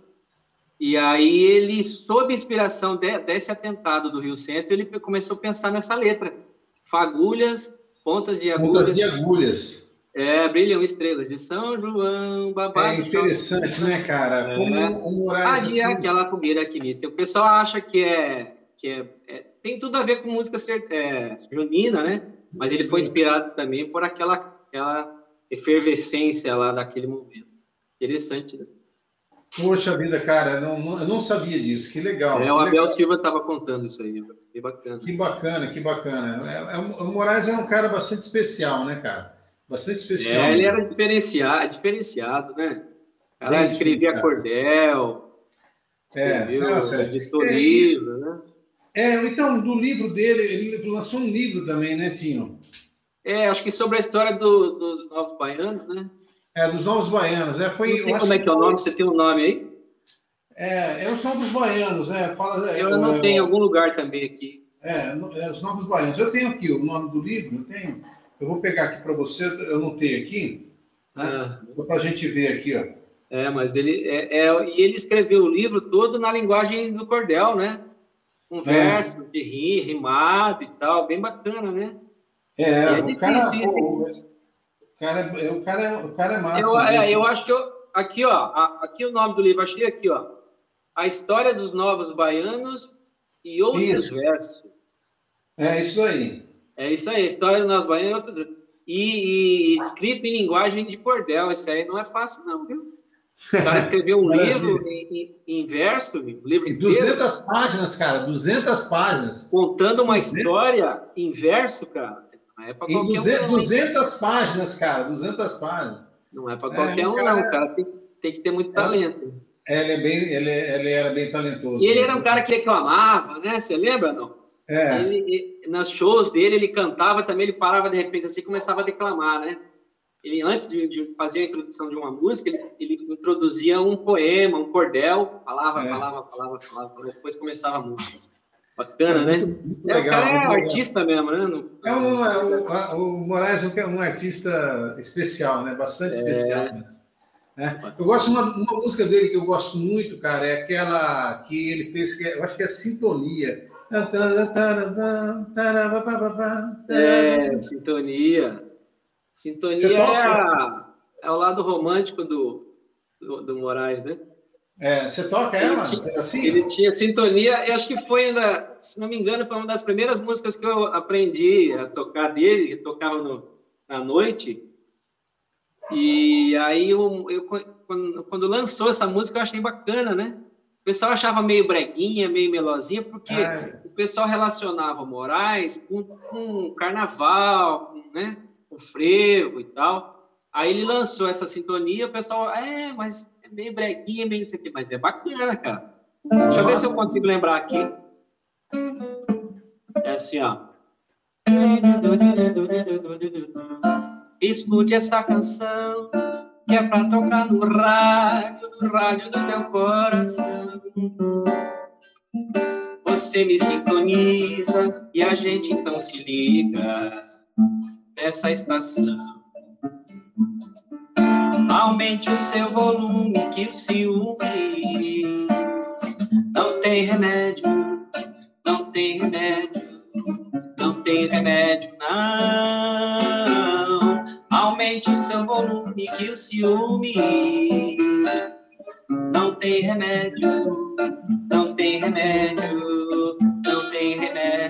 [SPEAKER 2] E aí ele, sob inspiração de, desse atentado do Rio Centro, ele começou a pensar nessa letra. Fagulhas, pontas de agulhas.
[SPEAKER 1] Pontas de agulhas.
[SPEAKER 2] É, brilham estrelas de São João, babado.
[SPEAKER 1] É interessante, né, cara? Como é. o
[SPEAKER 2] Moraes... Ah, assim... aquela fogueira alquimista. O pessoal acha que é... Que é, é tem tudo a ver com música é, junina, né? Mas ele foi inspirado também por aquela, aquela efervescência lá daquele momento. Interessante, né?
[SPEAKER 1] Poxa vida, cara, não, não, eu não sabia disso. Que legal.
[SPEAKER 2] É,
[SPEAKER 1] que
[SPEAKER 2] o Abel
[SPEAKER 1] legal.
[SPEAKER 2] Silva estava contando isso aí. Que bacana.
[SPEAKER 1] Que bacana, que bacana. É, é, o Moraes é um cara bastante especial, né, cara? Bastante especial.
[SPEAKER 2] É, ele era diferenciado, diferenciado né? Cara Bem escrevia cordel,
[SPEAKER 1] é, escreveu, nossa,
[SPEAKER 2] editou é, livro, né?
[SPEAKER 1] É, então, do livro dele, ele lançou um livro também, né, Tino?
[SPEAKER 2] É, acho que sobre a história do, dos Novos Baianos, né?
[SPEAKER 1] É, dos Novos Baianos. É, foi,
[SPEAKER 2] não sei como é que é o nome, você tem um nome aí?
[SPEAKER 1] É, é os Novos Baianos, né?
[SPEAKER 2] Fala, eu é, não tenho em algum lugar também aqui.
[SPEAKER 1] É, é, os Novos Baianos. Eu tenho aqui o nome do livro, eu tenho. Eu vou pegar aqui para você, eu tenho aqui. Ah. Para a gente ver aqui, ó.
[SPEAKER 2] É, mas ele é, é, e ele escreveu o livro todo na linguagem do cordel, né? Com é. verso de rir, rimado e tal, bem bacana, né?
[SPEAKER 1] É, é o, cara, o, cara, é, o, cara, é, o cara é massa. Eu,
[SPEAKER 2] é, eu acho que eu, aqui, ó, aqui o nome do livro, achei aqui, ó. A história dos novos baianos e outros isso. versos.
[SPEAKER 1] É isso aí.
[SPEAKER 2] É isso aí, história dos novos baianos e outros versos. E, e, escrito em linguagem de cordel, isso aí não é fácil, não, viu? O cara escreveu um livro em, em, em, verso, um livro
[SPEAKER 1] 200 inteiro, páginas, cara, 200 páginas.
[SPEAKER 2] Contando uma 200. história em verso, cara.
[SPEAKER 1] Não é para qualquer 200, um. 200 páginas, cara, 200 páginas.
[SPEAKER 2] Não é para qualquer é, um, cara, não. O cara tem, tem que ter muito talento.
[SPEAKER 1] É, ele, é bem, ele, ele era bem talentoso.
[SPEAKER 2] E ele era um cara que reclamava, né? Você lembra, não?
[SPEAKER 1] É.
[SPEAKER 2] Ele, ele, nas shows dele, ele cantava também, ele parava de repente assim e começava a declamar, né? Ele, antes de, de, fazer a introdução de uma música, ele, ele introduzia um poema, um cordel, falava, é. falava, falava, falava, falava, depois começava a música. Bacana, né? Muito é, legal, o cara é artista mesmo, né?
[SPEAKER 1] É um, é, o, o Moraes é um artista especial, né? Bastante é... especial. Né? Eu gosto de uma, uma, música dele que eu gosto muito, cara, é aquela que ele fez, que é, eu acho que é Sintonia.
[SPEAKER 2] É, Sintonia. Sintonia é, a, é o lado romântico do, do, do Moraes, né?
[SPEAKER 1] É, você toca ela?
[SPEAKER 2] Ele tinha,
[SPEAKER 1] assim?
[SPEAKER 2] ele tinha sintonia, eu acho que foi ainda, se não me engano, foi uma das primeiras músicas que eu aprendi a tocar dele, eu tocava no, na noite. E aí eu, eu quando, quando, lançou essa música eu achei bacana, né? O pessoal achava meio breguinha, meio melosinha, porque Ai. o pessoal relacionava o Moraes com, com carnaval, com, né? com frevo e tal. Aí ele lançou essa sintonia, o pessoal, é, mas é meio breguinha, meio isso aqui, mas é bacana, cara. Deixa eu ver se eu consigo lembrar aqui. É assim, ó. Escute essa canção que é pra tocar no rádio, no rádio do teu coração. Você me sintoniza e a gente então se liga nessa estação. Aumente o seu volume, que o ciúme não tem remédio, não tem remédio, não tem remédio, não. Aumente o seu volume, que o ciúme não tem remédio, não tem remédio, não tem remédio.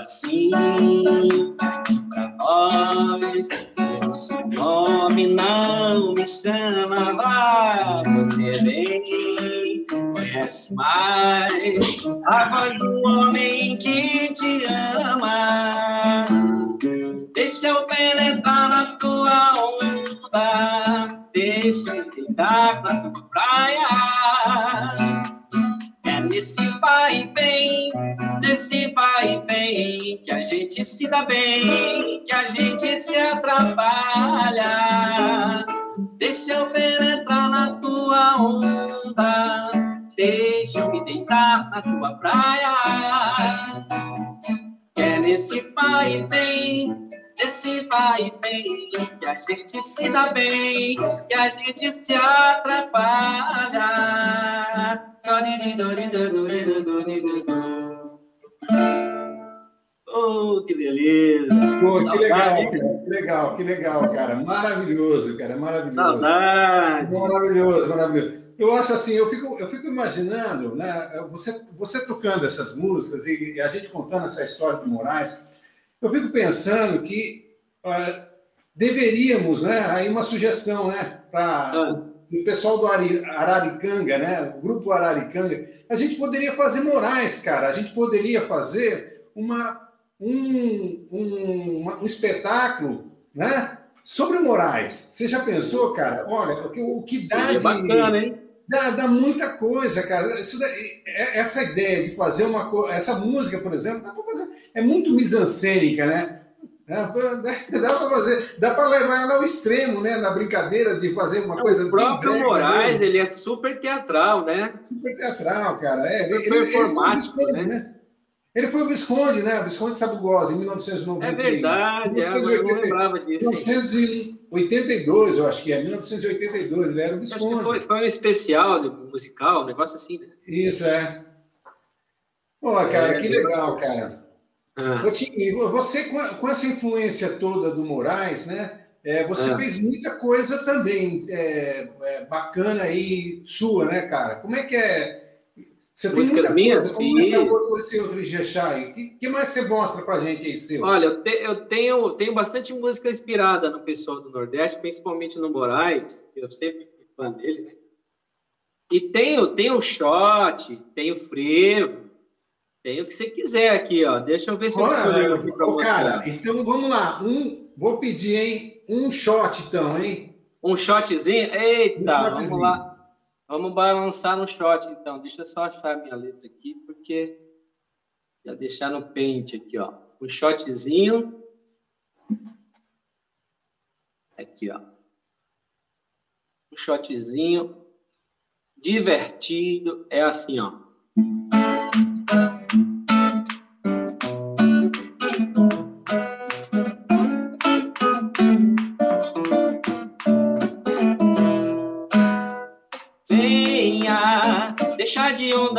[SPEAKER 2] Agora sim, aqui pra nós, o seu nome não me chama, vai, você bem conhece mais a voz do homem que te ama. Deixa eu penetrar na tua onda, deixa eu deitar na tua praia. É nesse vai e vem, nesse vai e vem, que a gente se dá bem, que a gente se atrapalha. Deixa eu penetrar na tua onda, deixa eu me deitar na tua praia. Que é nesse vai e vem, esse vai vem, que a gente se dá bem, que a gente se atrapalha. Oh, que beleza!
[SPEAKER 1] Pô, que legal, cara. que legal, que legal, cara. Maravilhoso, cara, maravilhoso.
[SPEAKER 2] Saudade!
[SPEAKER 1] Maravilhoso, maravilhoso. Eu acho assim, eu fico, eu fico imaginando, né, você, você tocando essas músicas e, e a gente contando essa história do Moraes, eu fico pensando que uh, deveríamos, né, aí uma sugestão, né, para ah. O pessoal do Araricanga, né, o grupo Araricanga, a gente poderia fazer Moraes, cara, a gente poderia fazer uma um, um, um espetáculo, né? Sobre Moraes. Você já pensou, cara? Olha, o que, o que dá Seria de.
[SPEAKER 2] bacana, hein?
[SPEAKER 1] Dá, dá muita coisa, cara. Daí, é, essa ideia de fazer uma coisa. Essa música, por exemplo, dá fazer, é muito misancênica, né? Dá, dá para fazer, dá para levar ela ao extremo, né? Na brincadeira de fazer uma
[SPEAKER 2] é,
[SPEAKER 1] coisa.
[SPEAKER 2] O próprio brega, Moraes, né? ele é super teatral, né?
[SPEAKER 1] Super teatral, cara. É, ele, ele, ele, ele né? né? Ele foi o Visconde, né? O Visconde Sabugosa, em 1990.
[SPEAKER 2] É verdade, 1980, eu não lembrava disso.
[SPEAKER 1] 1982, eu acho que é, 1982, ele era o Visconde.
[SPEAKER 2] Foi, foi, um especial musical, um negócio assim, né?
[SPEAKER 1] Isso, é. Pô, cara, é, que legal, cara. Ah. você, com essa influência toda do Moraes, né? É, você ah. fez muita coisa também é, é, bacana aí sua, né, cara? Como é que é você tem músicas minhas? Coisa. Como você abordou esse outro Ijexá O que, que, mais você mostra pra gente aí, seu?
[SPEAKER 2] Olha, eu, te, eu, tenho, tenho bastante música inspirada no pessoal do Nordeste, principalmente no Moraes, eu sempre fui fã dele, né? E tenho, tenho o shot, tenho o frevo, tenho o que você quiser aqui, ó. Deixa eu ver se
[SPEAKER 1] Olha, eu aqui pra você. Cara, então vamos lá. Um, vou pedir, hein? Um shot, então, hein?
[SPEAKER 2] Um shotzinho? Eita, um shotzinho. vamos lá. Vamos balançar no shot, então. Deixa eu só achar a minha letra aqui, porque já deixar no pente aqui, ó. Um shotzinho. Aqui, ó. Um shotzinho divertido. É assim, ó.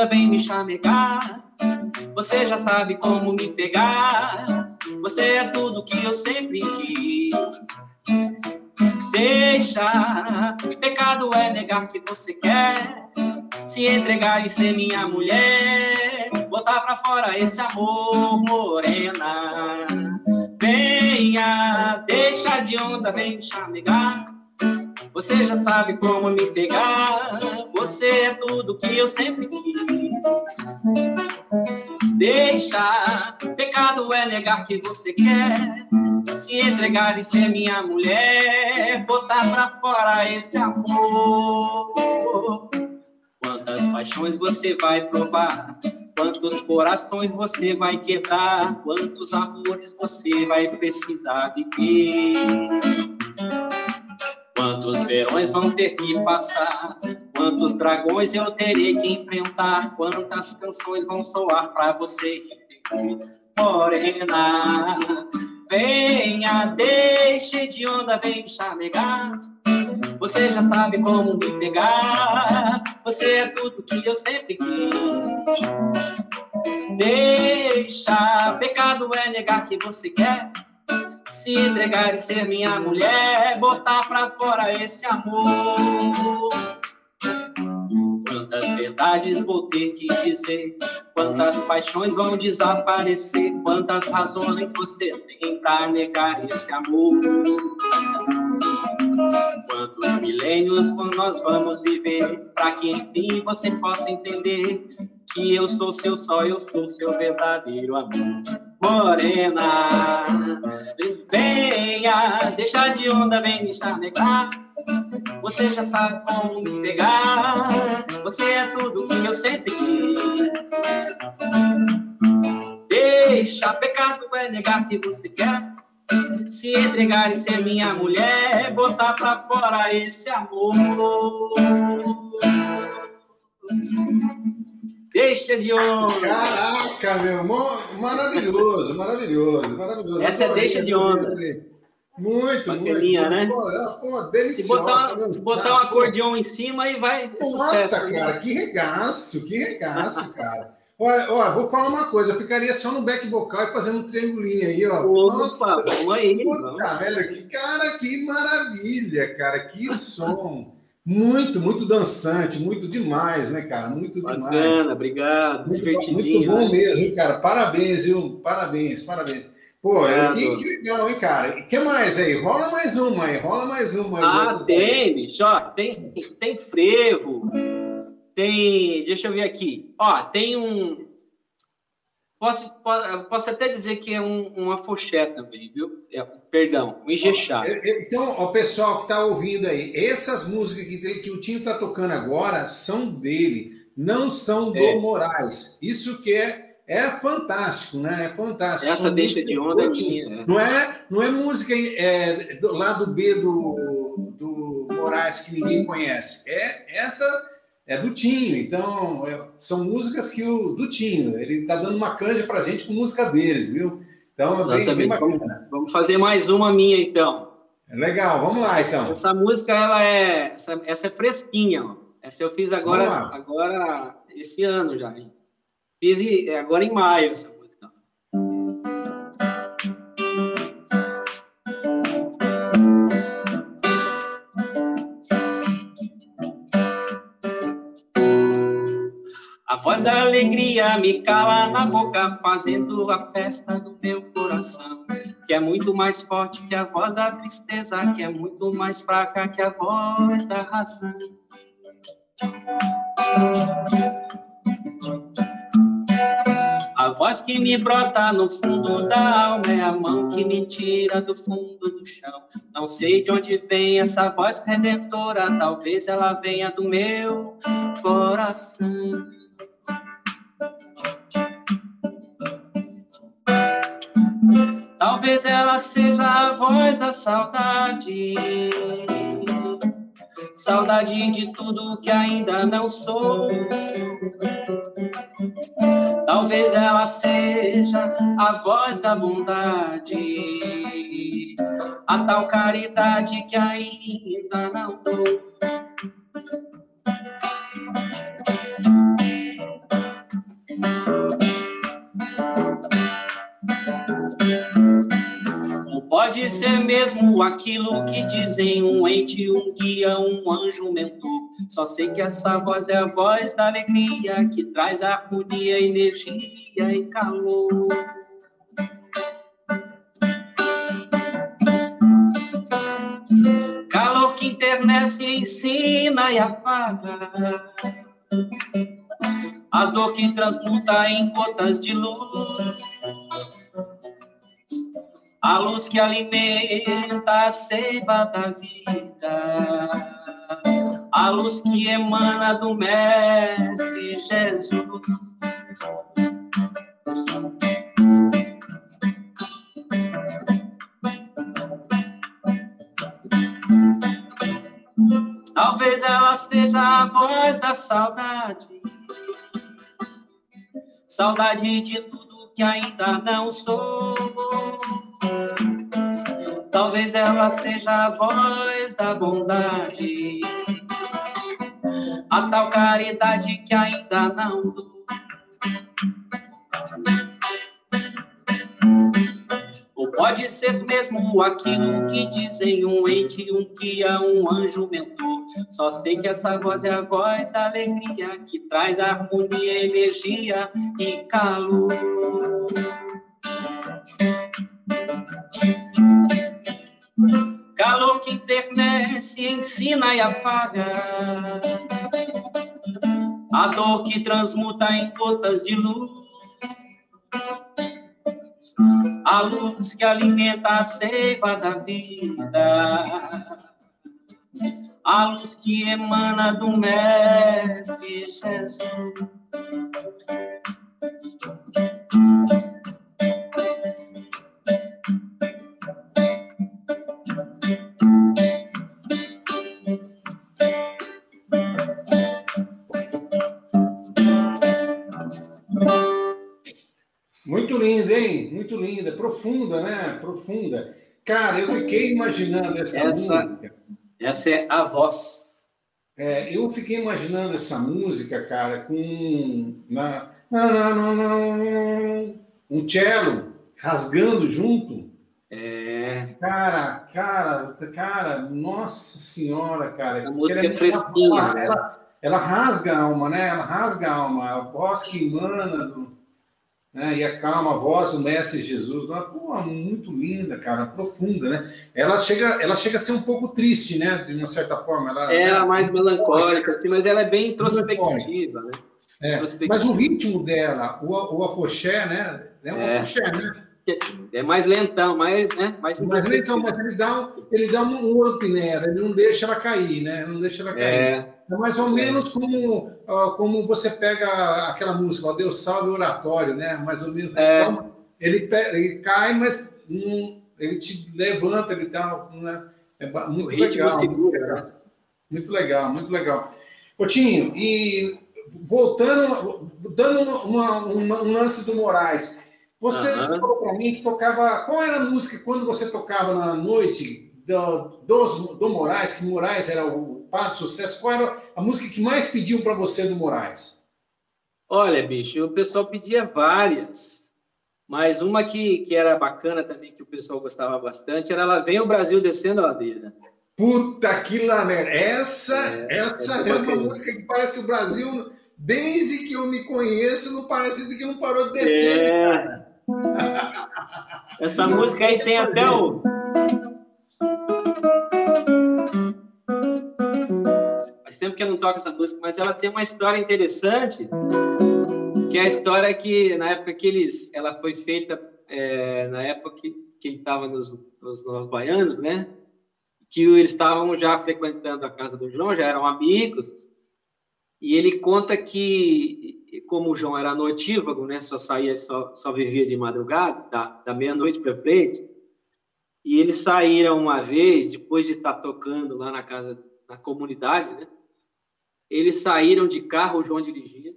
[SPEAKER 2] De onda vem me chamegar. Você já sabe como me pegar. Você é tudo que eu sempre quis. Deixa, pecado é negar que você quer. Se entregar e ser minha mulher. Botar pra fora esse amor, morena. Venha, deixa de onda, vem me chamegar. Você já sabe como me pegar. Você é tudo que eu sempre quis. Deixa, pecado é negar que você quer. Se entregar e ser minha mulher, botar pra fora esse amor. Quantas paixões você vai provar? Quantos corações você vai quebrar? Quantos amores você vai precisar viver? Verões vão ter que passar? Quantos dragões eu terei que enfrentar? Quantas canções vão soar para você Morena, venha, deixe de onda, vem me chamegar. Você já sabe como me pegar. Você é tudo que eu sempre quis. Deixa, pecado é negar que você quer se entregar e ser minha mulher, botar pra fora esse amor. Quantas verdades vou ter que dizer, quantas paixões vão desaparecer, quantas razões você tem pra negar esse amor. Quantos milênios nós vamos viver, pra que enfim você possa entender que eu sou seu só, eu sou seu verdadeiro amor. Morena, venha, deixa de onda, vem me chamegar. Você já sabe como me pegar. Você é tudo que eu sempre quis. Deixa, pecado é negar que você quer. Se entregar e ser minha mulher, botar pra fora esse amor. Deixa de onda.
[SPEAKER 1] Caraca, meu, maravilhoso, maravilhoso, maravilhoso.
[SPEAKER 2] Essa é deixa de onda.
[SPEAKER 1] Muito, Bacaninha,
[SPEAKER 2] muito. né? Pô, pô delicioso. Se botar, se botar um acordeão em cima, aí vai.
[SPEAKER 1] Nossa, sucesso, cara, que regaço, que regaço, cara. Olha, olha, vou falar uma coisa, eu ficaria só no back vocal e fazendo um triangulinho aí, ó.
[SPEAKER 2] Opa, Nossa, vamos aí.
[SPEAKER 1] Puta, velho, que cara, que maravilha, cara, que som. Muito, muito dançante, muito demais, né, cara? Muito
[SPEAKER 2] Bacana,
[SPEAKER 1] demais.
[SPEAKER 2] Bacana, obrigado.
[SPEAKER 1] Muito, divertidinho. Muito bom né? mesmo, cara. Parabéns, viu? Parabéns, parabéns. Pô, é, que, que, legal, hein, cara? O que mais aí? Rola mais uma aí, rola mais uma aí.
[SPEAKER 2] Ah, tem, bicho, ó, tem, tem frevo, tem, deixa eu ver aqui, ó, tem um, posso, posso até dizer que é um, uma foché também, viu? É, perdão, um Ijexá.
[SPEAKER 1] Então, o pessoal que está ouvindo aí, essas músicas que, que o Tinho está tocando agora são dele, não são do é. Moraes. Isso que é é fantástico, né? É fantástico.
[SPEAKER 2] Essa São deixa de onda é minha. Né?
[SPEAKER 1] Não é, não é música é, do lado B do, do Moraes que ninguém conhece. É essa é do Tinho. Então, é, são músicas que o do Tinho. Ele está dando uma canja para a gente com música deles, viu?
[SPEAKER 2] Então, Exatamente. Bem, bem vamos, vamos fazer mais uma minha, então.
[SPEAKER 1] É legal, vamos lá, então.
[SPEAKER 2] Essa música, ela é, essa, essa é fresquinha, ó. Essa eu fiz agora, agora esse ano já, hein? Fiz é, agora em maio essa da alegria me cala na boca, fazendo a festa do meu coração. Que é muito mais forte que a voz da tristeza, que é muito mais fraca que a voz da razão. A voz que me brota no fundo da alma é a mão que me tira do fundo do chão. Não sei de onde vem essa voz redentora, talvez ela venha do meu coração. Talvez ela seja a voz da saudade. Saudade de tudo que ainda não sou Talvez ela seja a voz da bondade, a tal caridade que ainda não dou. Pode ser mesmo aquilo que dizem um ente, um guia, um anjo mentor. Só sei que essa voz é a voz da alegria que traz harmonia, energia e calor. Calor que internece, ensina e afaga. A dor que transmuta em gotas de luz a luz que alimenta a seiva da vida, a luz que emana do Mestre Jesus. Talvez ela seja a voz da saudade, saudade de tudo que ainda não sou Talvez ela seja a voz da bondade, a tal caridade que ainda não. Ou pode ser mesmo aquilo que dizem um ente, um guia, um anjo mentor. Só sei que essa voz é a voz da alegria que traz harmonia, energia e calor. Internece, ensina e afaga. A dor que transmuta em gotas de luz. A luz que alimenta a seiva da vida. A luz que emana do Mestre Jesus.
[SPEAKER 1] Linda, hein? Muito linda, profunda, né? Profunda. Cara, eu fiquei imaginando essa, essa música.
[SPEAKER 2] Essa é a voz.
[SPEAKER 1] É, eu fiquei imaginando essa música, cara, com na, na, na, um cello rasgando junto.
[SPEAKER 2] É.
[SPEAKER 1] Cara, cara, cara, nossa senhora, cara.
[SPEAKER 2] A música é fresquinha.
[SPEAKER 1] Ela, ela, ela, rasga a alma, né? Ela rasga a alma. A voz que emana do, né? E acalma a voz do Mestre Jesus, uma, pô, muito linda, cara, profunda, né? Ela chega, ela chega a ser um pouco triste, né? De uma certa forma. Ela,
[SPEAKER 2] é, ela é mais melancólica, assim, mas ela é bem introspectiva, né?
[SPEAKER 1] É, mas o ritmo dela, o, o afoxé, né? É um é. afoxé, né?
[SPEAKER 2] É mais lentão, mais, né? Mais,
[SPEAKER 1] mais lentão, mas ele dá, um, ele dá um up nela, ele não deixa ela cair, né? Não deixa ela cair. É, é mais ou menos como, como você pega aquela música, ó, Deus salve o oratório, né? Mais ou menos. É. Então, ele, ele cai, mas hum, ele te levanta, ele dá. Né? É muito legal. Segura, muito, legal. Né? muito legal, muito legal. Coutinho, e voltando, dando uma, uma, um lance do Moraes. Você uhum. falou para mim que tocava. Qual era a música quando você tocava na noite do, do, do Moraes, que Moraes era o par de sucesso? Qual era a música que mais pediam para você do Moraes?
[SPEAKER 2] Olha, bicho, o pessoal pedia várias. Mas uma que, que era bacana também, que o pessoal gostava bastante, era Lá Vem o Brasil Descendo a Ladeira.
[SPEAKER 1] Puta que lá, Essa, é, essa é, é uma música que parece que o Brasil, desde que eu me conheço, não parece que não parou de descer. É.
[SPEAKER 2] Essa música aí tem até o. Faz tempo que eu não toco essa música, mas ela tem uma história interessante, que é a história que, na época que eles. Ela foi feita, é, na época que, que ele estava nos, nos, nos baianos, né? Que eles estavam já frequentando a casa do João, já eram amigos, e ele conta que como o João era notívago, né, só saía, só, só vivia de madrugada, da, da meia-noite para frente, e eles saíram uma vez, depois de estar tá tocando lá na casa, na comunidade, né, eles saíram de carro, o João dirigia,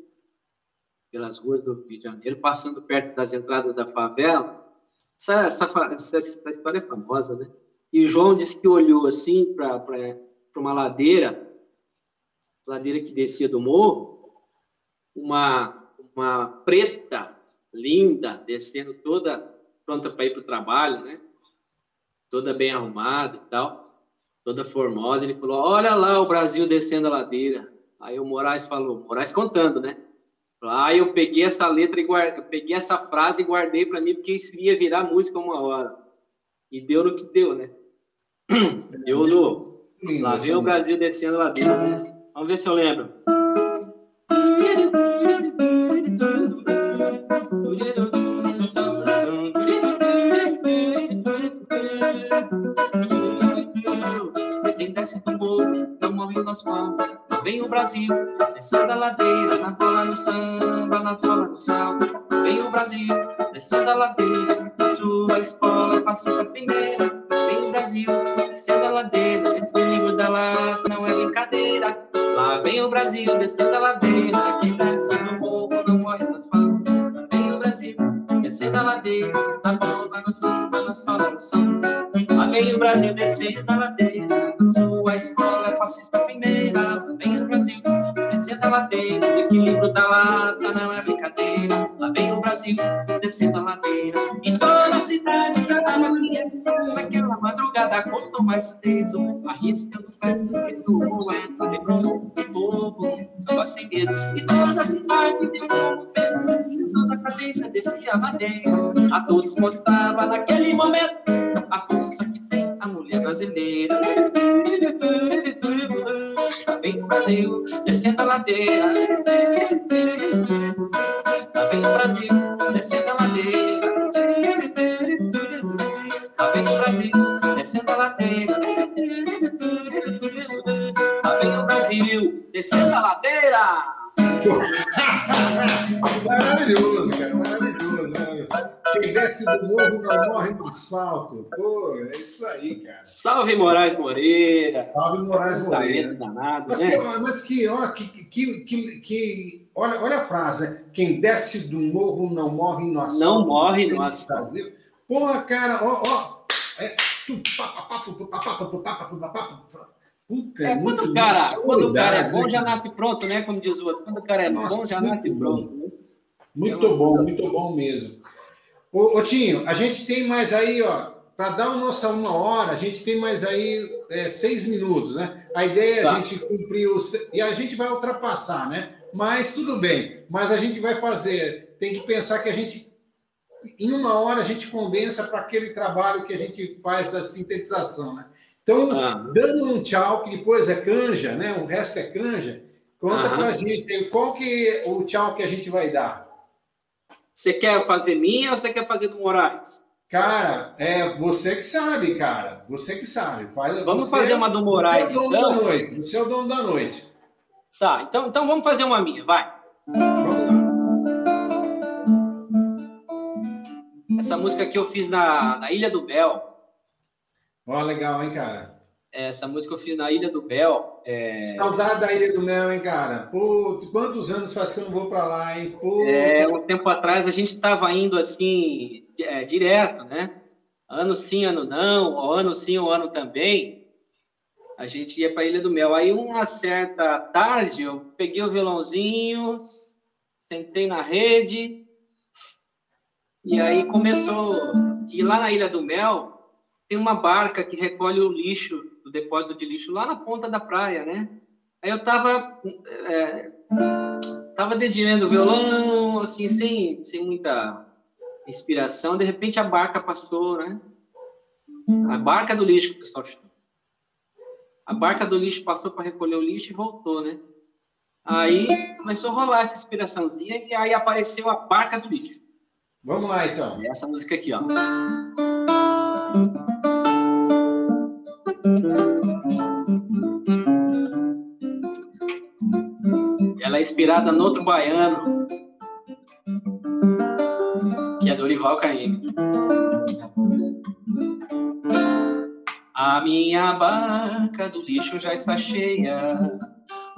[SPEAKER 2] pelas ruas do Rio de Janeiro, passando perto das entradas da favela. Essa, essa, essa, essa história é famosa, né? E João disse que olhou assim para uma ladeira, ladeira que descia do morro, uma, uma preta linda, descendo toda pronta para ir para o trabalho, né? Toda bem arrumada e tal, toda formosa. Ele falou: Olha lá o Brasil descendo a ladeira. Aí o Moraes falou: Moraes contando, né? Aí eu peguei essa letra e guardei, eu peguei essa frase e guardei para mim, porque isso ia virar música uma hora. E deu no que deu, né? <coughs> Deu no. Lá vem o Brasil descendo a ladeira. Né? Vamos ver se eu lembro. Mãos. Vem o Brasil, descendo a ladeira, na cola no samba, na sola do sal. Vem o Brasil, descendo a ladeira, na sua escola, faça a primeira. Vem o Brasil, descendo a ladeira, esse livro da lata não é brincadeira. Lá vem o Brasil, descendo a ladeira, quem desce do morro não morre nas palmas. Vem o Brasil, descendo a ladeira, na bomba, no samba, na sola, no samba. Lá vem o Brasil, descendo a ladeira, fascista primeira. Vem o Brasil, descendo a ladeira, o equilíbrio da lata não é brincadeira. Lá vem o Brasil, descendo a ladeira, e toda a cidade já tava quieto. Naquela madrugada, quanto mais cedo, arriscando peças que do poeta, lembrando o povo, samba sem medo. E toda a cidade deu um medo, toda a cadência descia a ladeira. A todos mostrava naquele momento a força que a mulher brasileira. Vem o Brasil, descendo a ladeira. Vem o Brasil, descendo a ladeira. Vem o Brasil, descendo a ladeira. Vem o Brasil, descendo a ladeira.
[SPEAKER 1] maravilhoso, cara, maravilhoso. Desce do morro não morre no asfalto. Pô, é isso aí, cara.
[SPEAKER 2] Salve Moraes Moreira.
[SPEAKER 1] Salve Moraes Moreira.
[SPEAKER 2] Danado,
[SPEAKER 1] mas,
[SPEAKER 2] né?
[SPEAKER 1] que, mas que, ó, que, que, que, que, olha, olha a frase, né? Quem desce do morro não morre no asfalto.
[SPEAKER 2] Não morre no asfalto.
[SPEAKER 1] Porra, cara, ó, ó. É,
[SPEAKER 2] Puta, é, quando, o cara, quando o cara é bom, já nasce pronto, né? Como diz o outro. Quando o cara é Nossa, bom, já nasce pronto. Né?
[SPEAKER 1] Muito é bom, muito bom mesmo. Ô, ô, Tinho, a gente tem mais aí, ó, para dar a nossa uma hora, a gente tem mais aí é, seis minutos, né? A ideia é tá. a gente cumprir o. E a gente vai ultrapassar, né? Mas tudo bem. Mas a gente vai fazer. Tem que pensar que a gente. Em uma hora a gente condensa para aquele trabalho que a gente faz da sintetização, né? Então, ah. dando um tchau, que depois é canja, né? O resto é canja. Conta para a gente qual que é o tchau que a gente vai dar.
[SPEAKER 2] Você quer fazer minha ou você quer fazer do Moraes?
[SPEAKER 1] Cara, é você que sabe, cara. Você que sabe. Faz,
[SPEAKER 2] vamos fazer uma do Moraes,
[SPEAKER 1] você é o dono então? da noite. Você é o dono da noite.
[SPEAKER 2] Tá, então, então vamos fazer uma minha, vai. Essa música aqui eu fiz na, na Ilha do Bel.
[SPEAKER 1] Ó, legal, hein, cara?
[SPEAKER 2] Essa música eu fiz na Ilha do Bel. É...
[SPEAKER 1] Saudade da Ilha do Mel, hein, cara? Pô, quantos anos faz que eu não vou para lá, hein? Pô,
[SPEAKER 2] é, um tempo atrás a gente estava indo assim, é, direto, né? Ano sim, ano não, ano sim, ou ano também. A gente ia para a Ilha do Mel. Aí, uma certa tarde, eu peguei o violãozinho, sentei na rede, e aí começou. E lá na Ilha do Mel, tem uma barca que recolhe o lixo do depósito de lixo lá na ponta da praia, né? Aí eu tava é, tava dedilhando o violão, assim, sem, sem muita inspiração. De repente a barca passou, né? A barca do lixo, pessoal. A barca do lixo passou para recolher o lixo e voltou, né? Aí começou a rolar essa inspiraçãozinha e aí apareceu a barca do lixo.
[SPEAKER 1] Vamos lá, então.
[SPEAKER 2] E essa música aqui, ó. Inspirada no outro baiano, que é Dorival Caymmi. A minha barca do lixo já está cheia,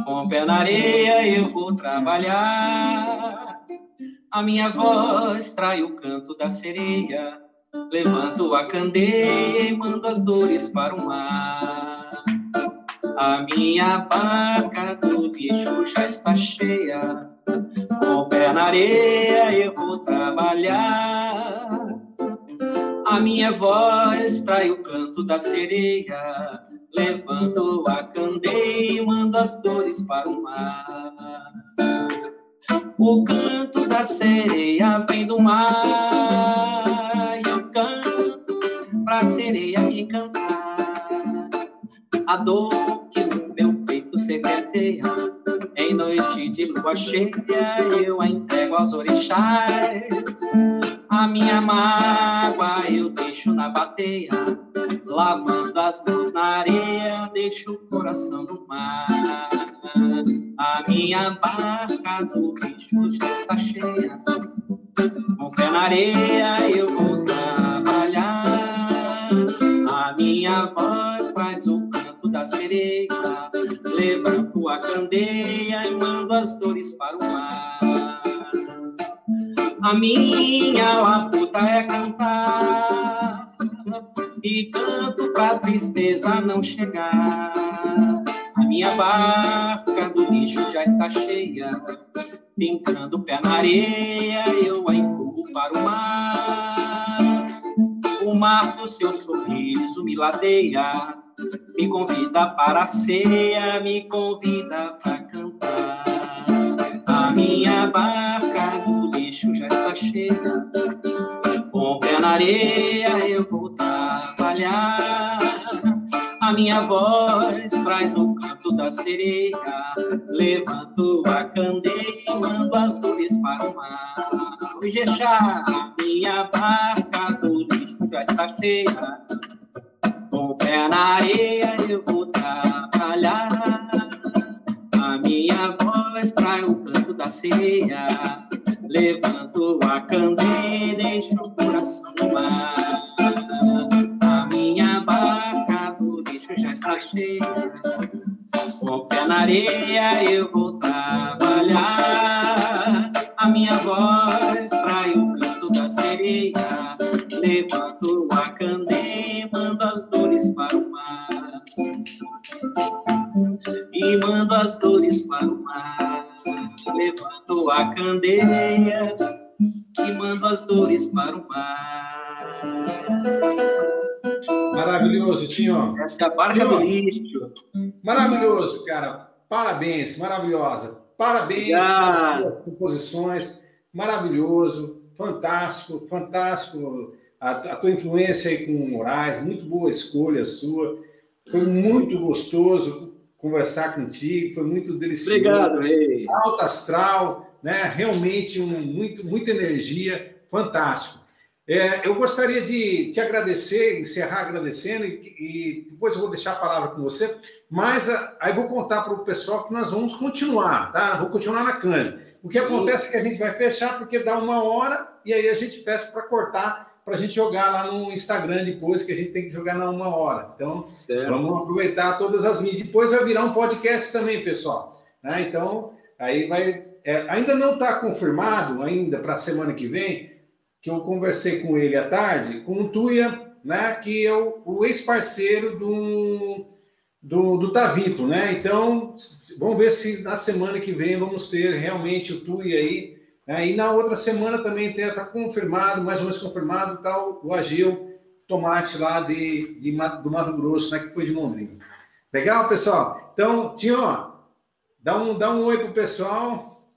[SPEAKER 2] com o pé na areia eu vou trabalhar. A minha voz trai o canto da sereia Levanto a candeia e mando as dores para o mar. A minha barca do lixo já está cheia. Com pé na areia eu vou trabalhar. A minha voz trai o canto da sereia. Levanto a candeia e mando as dores para o mar. O canto da sereia vem do mar pra sereia me cantar. A dor secreteia, em noite de lua cheia, eu a entrego aos orixás. A minha mágoa eu deixo na bateia, lavando as mãos na areia, deixo o coração no mar. A minha barca do bicho já está cheia, com pé na areia eu vou trabalhar. A minha voz faz o canto da sereia, levanto a candeia e mando as dores para o mar. A minha laputa é cantar e canto pra tristeza não chegar. A minha barca do lixo já está cheia, fincando o pé na areia, eu a empurro para o mar o mar do seu sorriso me ladeia, me convida para a ceia, me convida para cantar. A minha barca do lixo já está cheia, com pé na areia eu vou trabalhar. A minha voz traz o canto da sereia, levanto a candeia e mando as dores para o mar. O Jexá, minha barca do lixo já está cheia. Com o pé na areia eu vou trabalhar. A minha voz trai o canto da ceia. levanto a candeia, deixo o coração no mar. A minha barca do lixo já está cheia, com o pé na areia eu vou trabalhar. A minha voz trai o canto da sereia, levanto a E mando as dores para o mar levanto a candeia e mando as dores para o mar.
[SPEAKER 1] Maravilhoso, Tinho.
[SPEAKER 2] Essa é a barca Tinho. do lixo.
[SPEAKER 1] Maravilhoso, cara. Parabéns, maravilhosa. Parabéns pelas suas composições. Maravilhoso, fantástico, fantástico. A, a tua influência aí com o Moraes, muito boa escolha sua. Foi muito gostoso conversar contigo, foi muito delicioso.
[SPEAKER 2] Obrigado, rei.
[SPEAKER 1] Astral, né? Realmente um, muito, muita energia, fantástico. É, eu gostaria de te agradecer, encerrar agradecendo, e, e, depois eu vou deixar a palavra com você, mas a, aí vou contar para o pessoal que nós vamos continuar, tá? Vou continuar na canja. O que acontece é que a gente vai fechar porque dá uma hora e aí a gente fecha para cortar para a gente jogar lá no Instagram depois, que a gente tem que jogar na uma hora. Então, certo. vamos aproveitar todas as mídias. Depois vai virar um podcast também, pessoal. Né? Então, aí vai. É, ainda não está confirmado, ainda para a semana que vem, que eu conversei com ele à tarde, com o Tuia, né, que é o, o ex-parceiro do, do, do Tavito, né? Então, vamos ver se na semana que vem vamos ter realmente o Tuia aí é, e na outra semana também está confirmado, mais ou menos confirmado, tá o, o Agil Tomate lá de, de, do Mato Grosso, né, que foi de Londrina. Legal, pessoal? Então, Tinho, dá um, dá um oi pro pessoal.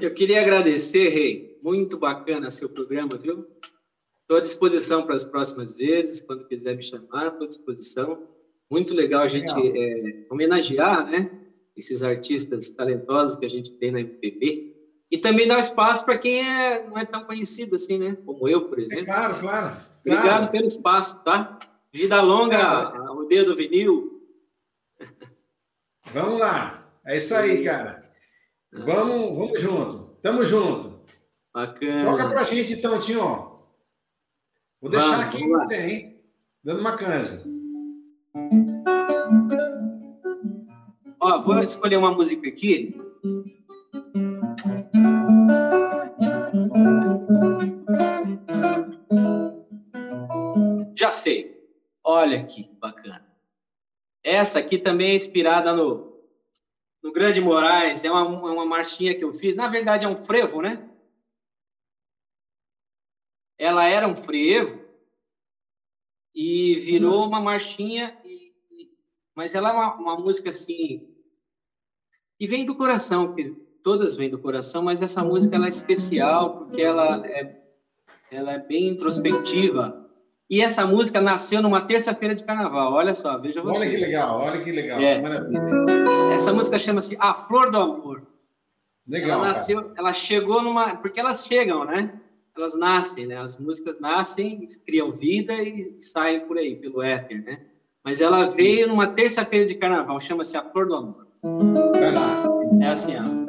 [SPEAKER 2] Eu queria agradecer, Rei. Muito bacana seu programa, viu? Estou à disposição para as próximas vezes, quando quiser me chamar, estou à disposição. Muito legal a gente legal. É, homenagear, né? Esses artistas talentosos que a gente tem na MPB. E também dá espaço para quem é, não é tão conhecido assim, né? Como eu, por é exemplo. É
[SPEAKER 1] claro, claro.
[SPEAKER 2] Obrigado claro. pelo espaço, tá? Vida longa, o dedo vinil.
[SPEAKER 1] Vamos lá. É isso aí, cara. Vamos, vamos junto. Tamo junto.
[SPEAKER 2] Bacana.
[SPEAKER 1] Toca pra gente então, Tinho. Vou deixar vamos, aqui vamos você, hein? Dando uma canja.
[SPEAKER 2] Ó, vou escolher uma música aqui Olha que bacana. Essa aqui também é inspirada no, no Grande Moraes. É uma, é uma marchinha que eu fiz. Na verdade, é um frevo, né? Ela era um frevo e virou uma marchinha. E, mas ela é uma, uma música assim que vem do coração, que todas vêm do coração, mas essa música ela é especial porque ela é, ela é bem introspectiva e essa música nasceu numa terça-feira de carnaval. Olha só, veja você.
[SPEAKER 1] Olha que legal, olha que legal.
[SPEAKER 2] É. Maravilha. Essa música chama-se A Flor do Amor.
[SPEAKER 1] Legal.
[SPEAKER 2] Ela nasceu, cara. ela chegou numa. Porque elas chegam, né? Elas nascem, né? As músicas nascem, criam vida e saem por aí, pelo éter, né? Mas ela veio numa terça-feira de carnaval, chama-se A Flor do Amor. É assim, ó.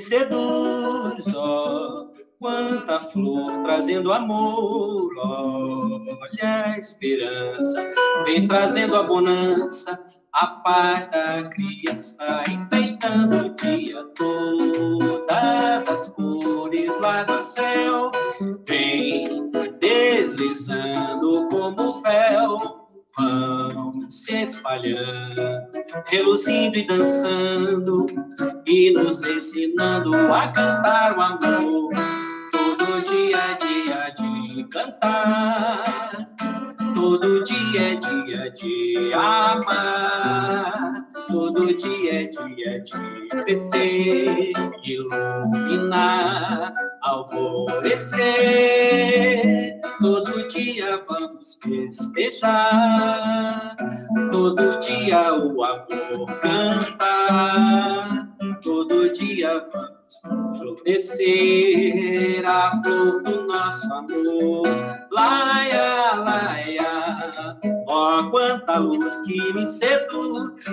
[SPEAKER 2] Seduz, ó, quanta flor trazendo amor, olha a esperança, vem trazendo a bonança, a paz da criança, enfeitando o dia, todas as cores lá do céu, vem deslizando como véu, vão se espalhando, reluzindo e dançando, e nos ensinando a cantar o amor. Todo dia é dia de cantar, todo dia é dia de amar, todo dia é dia de crescer, iluminar, alvorecer. Todo dia vamos festejar, todo dia o amor cantar. Todo dia vamos florescer a flor do nosso amor. Laia, laia, ó oh, quanta luz que me seduz,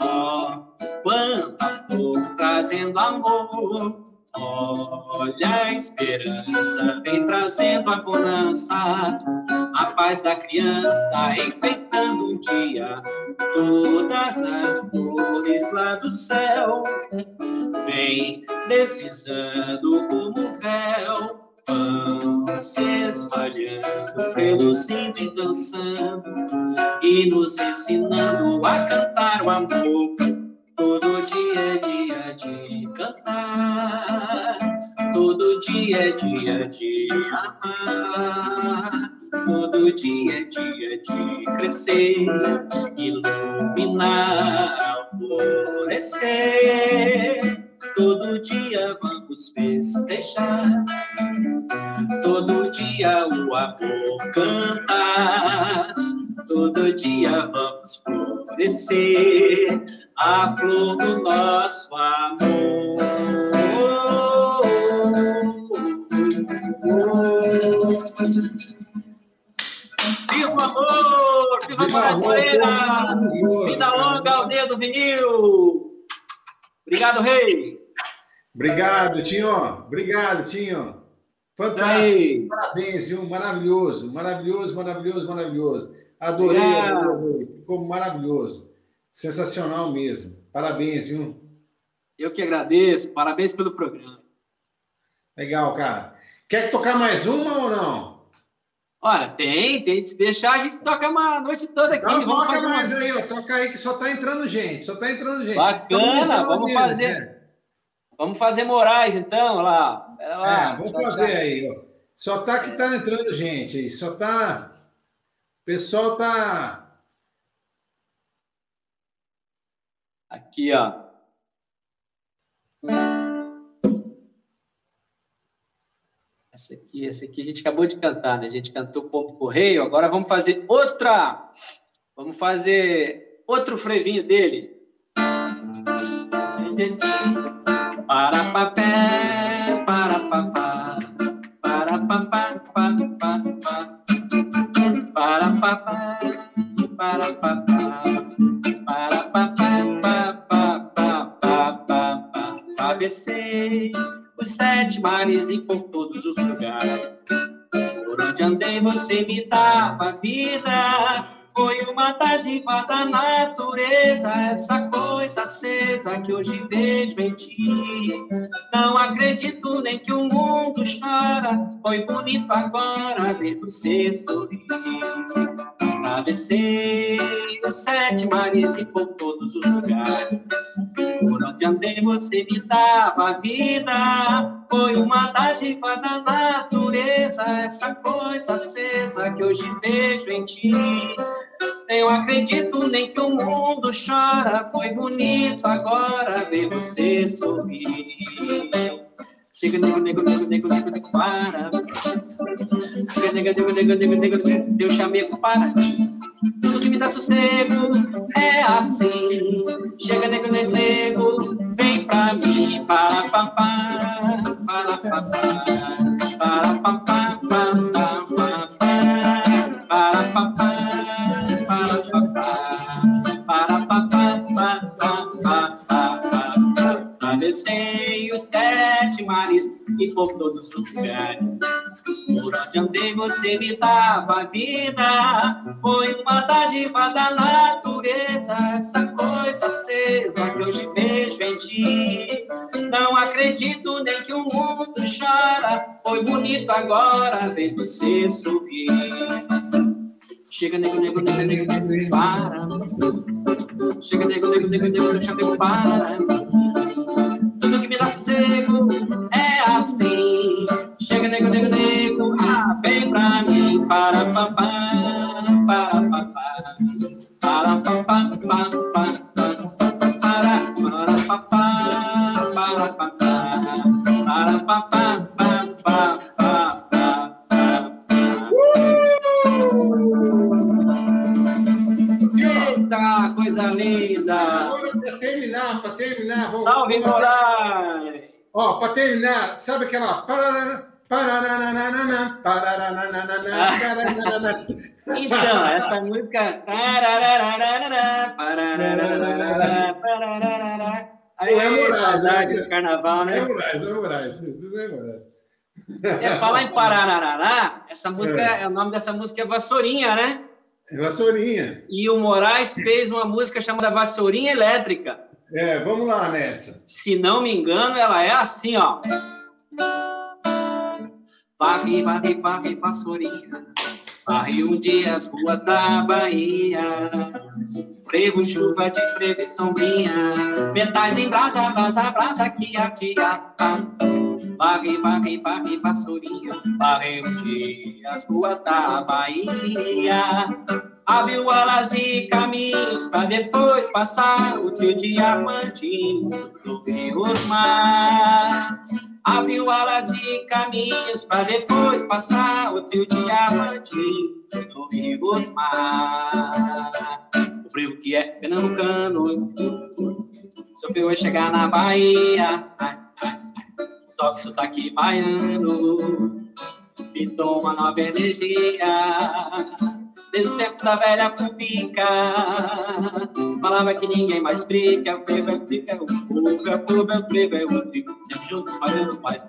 [SPEAKER 2] ó oh, quanta flor trazendo amor. Olha a esperança, vem trazendo a bonança, a paz da criança, enfeitando um dia todas as flores lá do céu. Vem deslizando como véu, vão se espalhando pelo cinto e dançando, e nos ensinando a cantar o amor. Todo dia é dia de cantar, todo dia é dia de amar, todo dia é dia de crescer, iluminar, florescer. Todo dia vamos festejar, todo dia o amor cantar, todo dia vamos a flor do nosso amor. Viva o amor! Viva a! Vida longa ao dedo vinil! Obrigado, Rei!
[SPEAKER 1] Obrigado, Tinho! Obrigado, Tinho! Fantástico! Parabéns, viu? Maravilhoso, maravilhoso, maravilhoso, maravilhoso. Adorei, adorei, ficou maravilhoso. Sensacional mesmo. Parabéns, viu?
[SPEAKER 2] Eu que agradeço. Parabéns pelo programa.
[SPEAKER 1] Legal, cara. Quer tocar mais uma ou não?
[SPEAKER 2] Olha, tem, tem. Se deixar, a gente toca uma noite toda aqui.
[SPEAKER 1] Não, toca mais uma... aí, ó. Toca aí que só tá entrando gente. Só tá entrando gente.
[SPEAKER 2] Bacana, vamos fazer. É. Vamos fazer Moraes, então, lá.
[SPEAKER 1] lá. É, vamos fazer tá... aí, ó. Só tá que tá entrando gente aí. Só tá. Pessoal tá
[SPEAKER 2] Aqui, ó. Essa aqui, essa aqui a gente acabou de cantar, né? A gente cantou Pombo Correio, agora vamos fazer outra. Vamos fazer outro frevinho dele. Para papé, para papá, para papá, para papá. atravessei os sete mares e por todos os lugares. Por onde andei você me dava vida. Foi uma dádiva da natureza, essa coisa acesa que hoje vejo em ti. Não acredito nem que o mundo chora, foi bonito agora ver você sorrir. Atravessei os sete mares e por todos os lugares. Por onde andei você me dava vida. Foi uma dádiva da natureza, essa coisa acesa que hoje vejo em ti. Eu acredito nem que o mundo chora. Foi bonito agora ver você sorrir. Chega, nego, nego, nego, nego, nego, nego, para. Deus chamego para. Tudo que me dá sossego é assim. Chega, nego, nego, vem pra mim. Para, pa, pa, para, pa, pa, para, pa, pa, pa, pa, pa, para, pa, pa, para, pa, pa, para, pa, pa, pa, pa, pa, pa, pa, Atravessei os sete mares e por todos os lugares. Onde andei você me dava vida. Foi uma dádiva da natureza, essa coisa acesa que hoje vejo em ti. Não acredito nem que o mundo chora. Foi bonito agora ver você sorrir. Chega, nego, nego, nego, nego, nego, para. Chega, nego, nego, nego, nego, eu para. Tudo que me dá sossego é assim. Chega, nego, nego, nego, ah, vem pra mim. Para, papá, para, papá. Para, papá, papá, para, para, papá, para, papá. Para, papá, papá, papá. Eita, coisa linda!
[SPEAKER 1] Para terminar, para terminar.
[SPEAKER 2] Vamos, Salve, Moraes!
[SPEAKER 1] Ó, para terminar, sabe aquela.
[SPEAKER 2] Então, essa música.
[SPEAKER 1] Aí, é Moraes,
[SPEAKER 2] é, carnaval, né?
[SPEAKER 1] É Moraes, é Moraes. É Moraes.
[SPEAKER 2] É, falar em Parararará, essa música, é. é. o nome dessa música é Vassourinha, né?
[SPEAKER 1] É Vassourinha.
[SPEAKER 2] E o Moraes fez uma música chamada Vassourinha Elétrica.
[SPEAKER 1] É, vamos lá nessa.
[SPEAKER 2] Se não me engano, ela é assim, ó. Varre, varre, varre, vassourinha. Varre um dia as ruas da Bahia. Frevo, chuva de frevo e sombrinha. Metais em brasa, brasa, brasa que ardia. Varre, varre, varre, vassourinha. Varre um dia as ruas da Bahia. Abriu alas e caminhos para depois passar o trio diamantinho do Rio Mar abriu alas e caminhos para depois passar o teu diamantinho no Rio Mar. O frevo que é pernambucano, sofreu a chegar na Bahia, toque sotaque baiano, pintou uma nova energia Desde o tempo da velha pupica, falava que ninguém mais brinca. É o frevo, é o é povo, é o povo, é o frevo, é o. Sempre juntos fazendo mais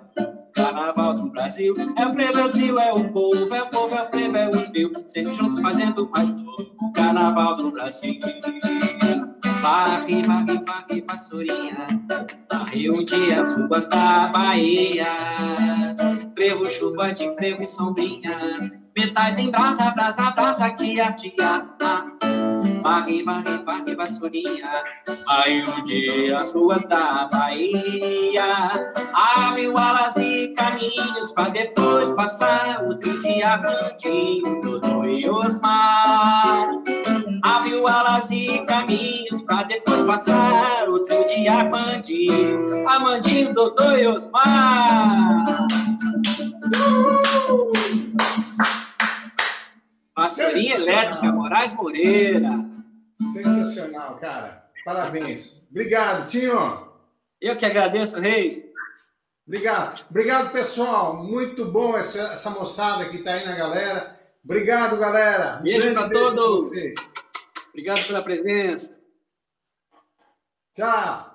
[SPEAKER 2] carnaval do Brasil. É o frevo, é o trio, é o povo, é o povo, é o frevo, é o trio. Sempre juntos fazendo mais carnaval do Brasil. Varre, varre, varre, vassourinha, varre um dia as ruas da Bahia. Frevo, chuva de frevo e sombrinha, metais em brasa, brasa, brasa que ardia. Varre, varre, varre, vassourinha, varre um dia as ruas da Bahia. Abre alas e caminhos para depois passar o trio diamantinho do e Osmar abriu alas e caminhos para depois passar o trio de Armandinho, Armandinho, Doutor e Osmar. Vassourinha elétrica, Moraes Moreira.
[SPEAKER 1] Sensacional, cara. Parabéns. Obrigado, Tinho.
[SPEAKER 2] Eu que agradeço, Rei.
[SPEAKER 1] Obrigado. Obrigado, pessoal. Muito bom essa, essa moçada que está aí na galera. Obrigado, galera.
[SPEAKER 2] Beijo para todos. Obrigado pela presença.
[SPEAKER 1] Tchau.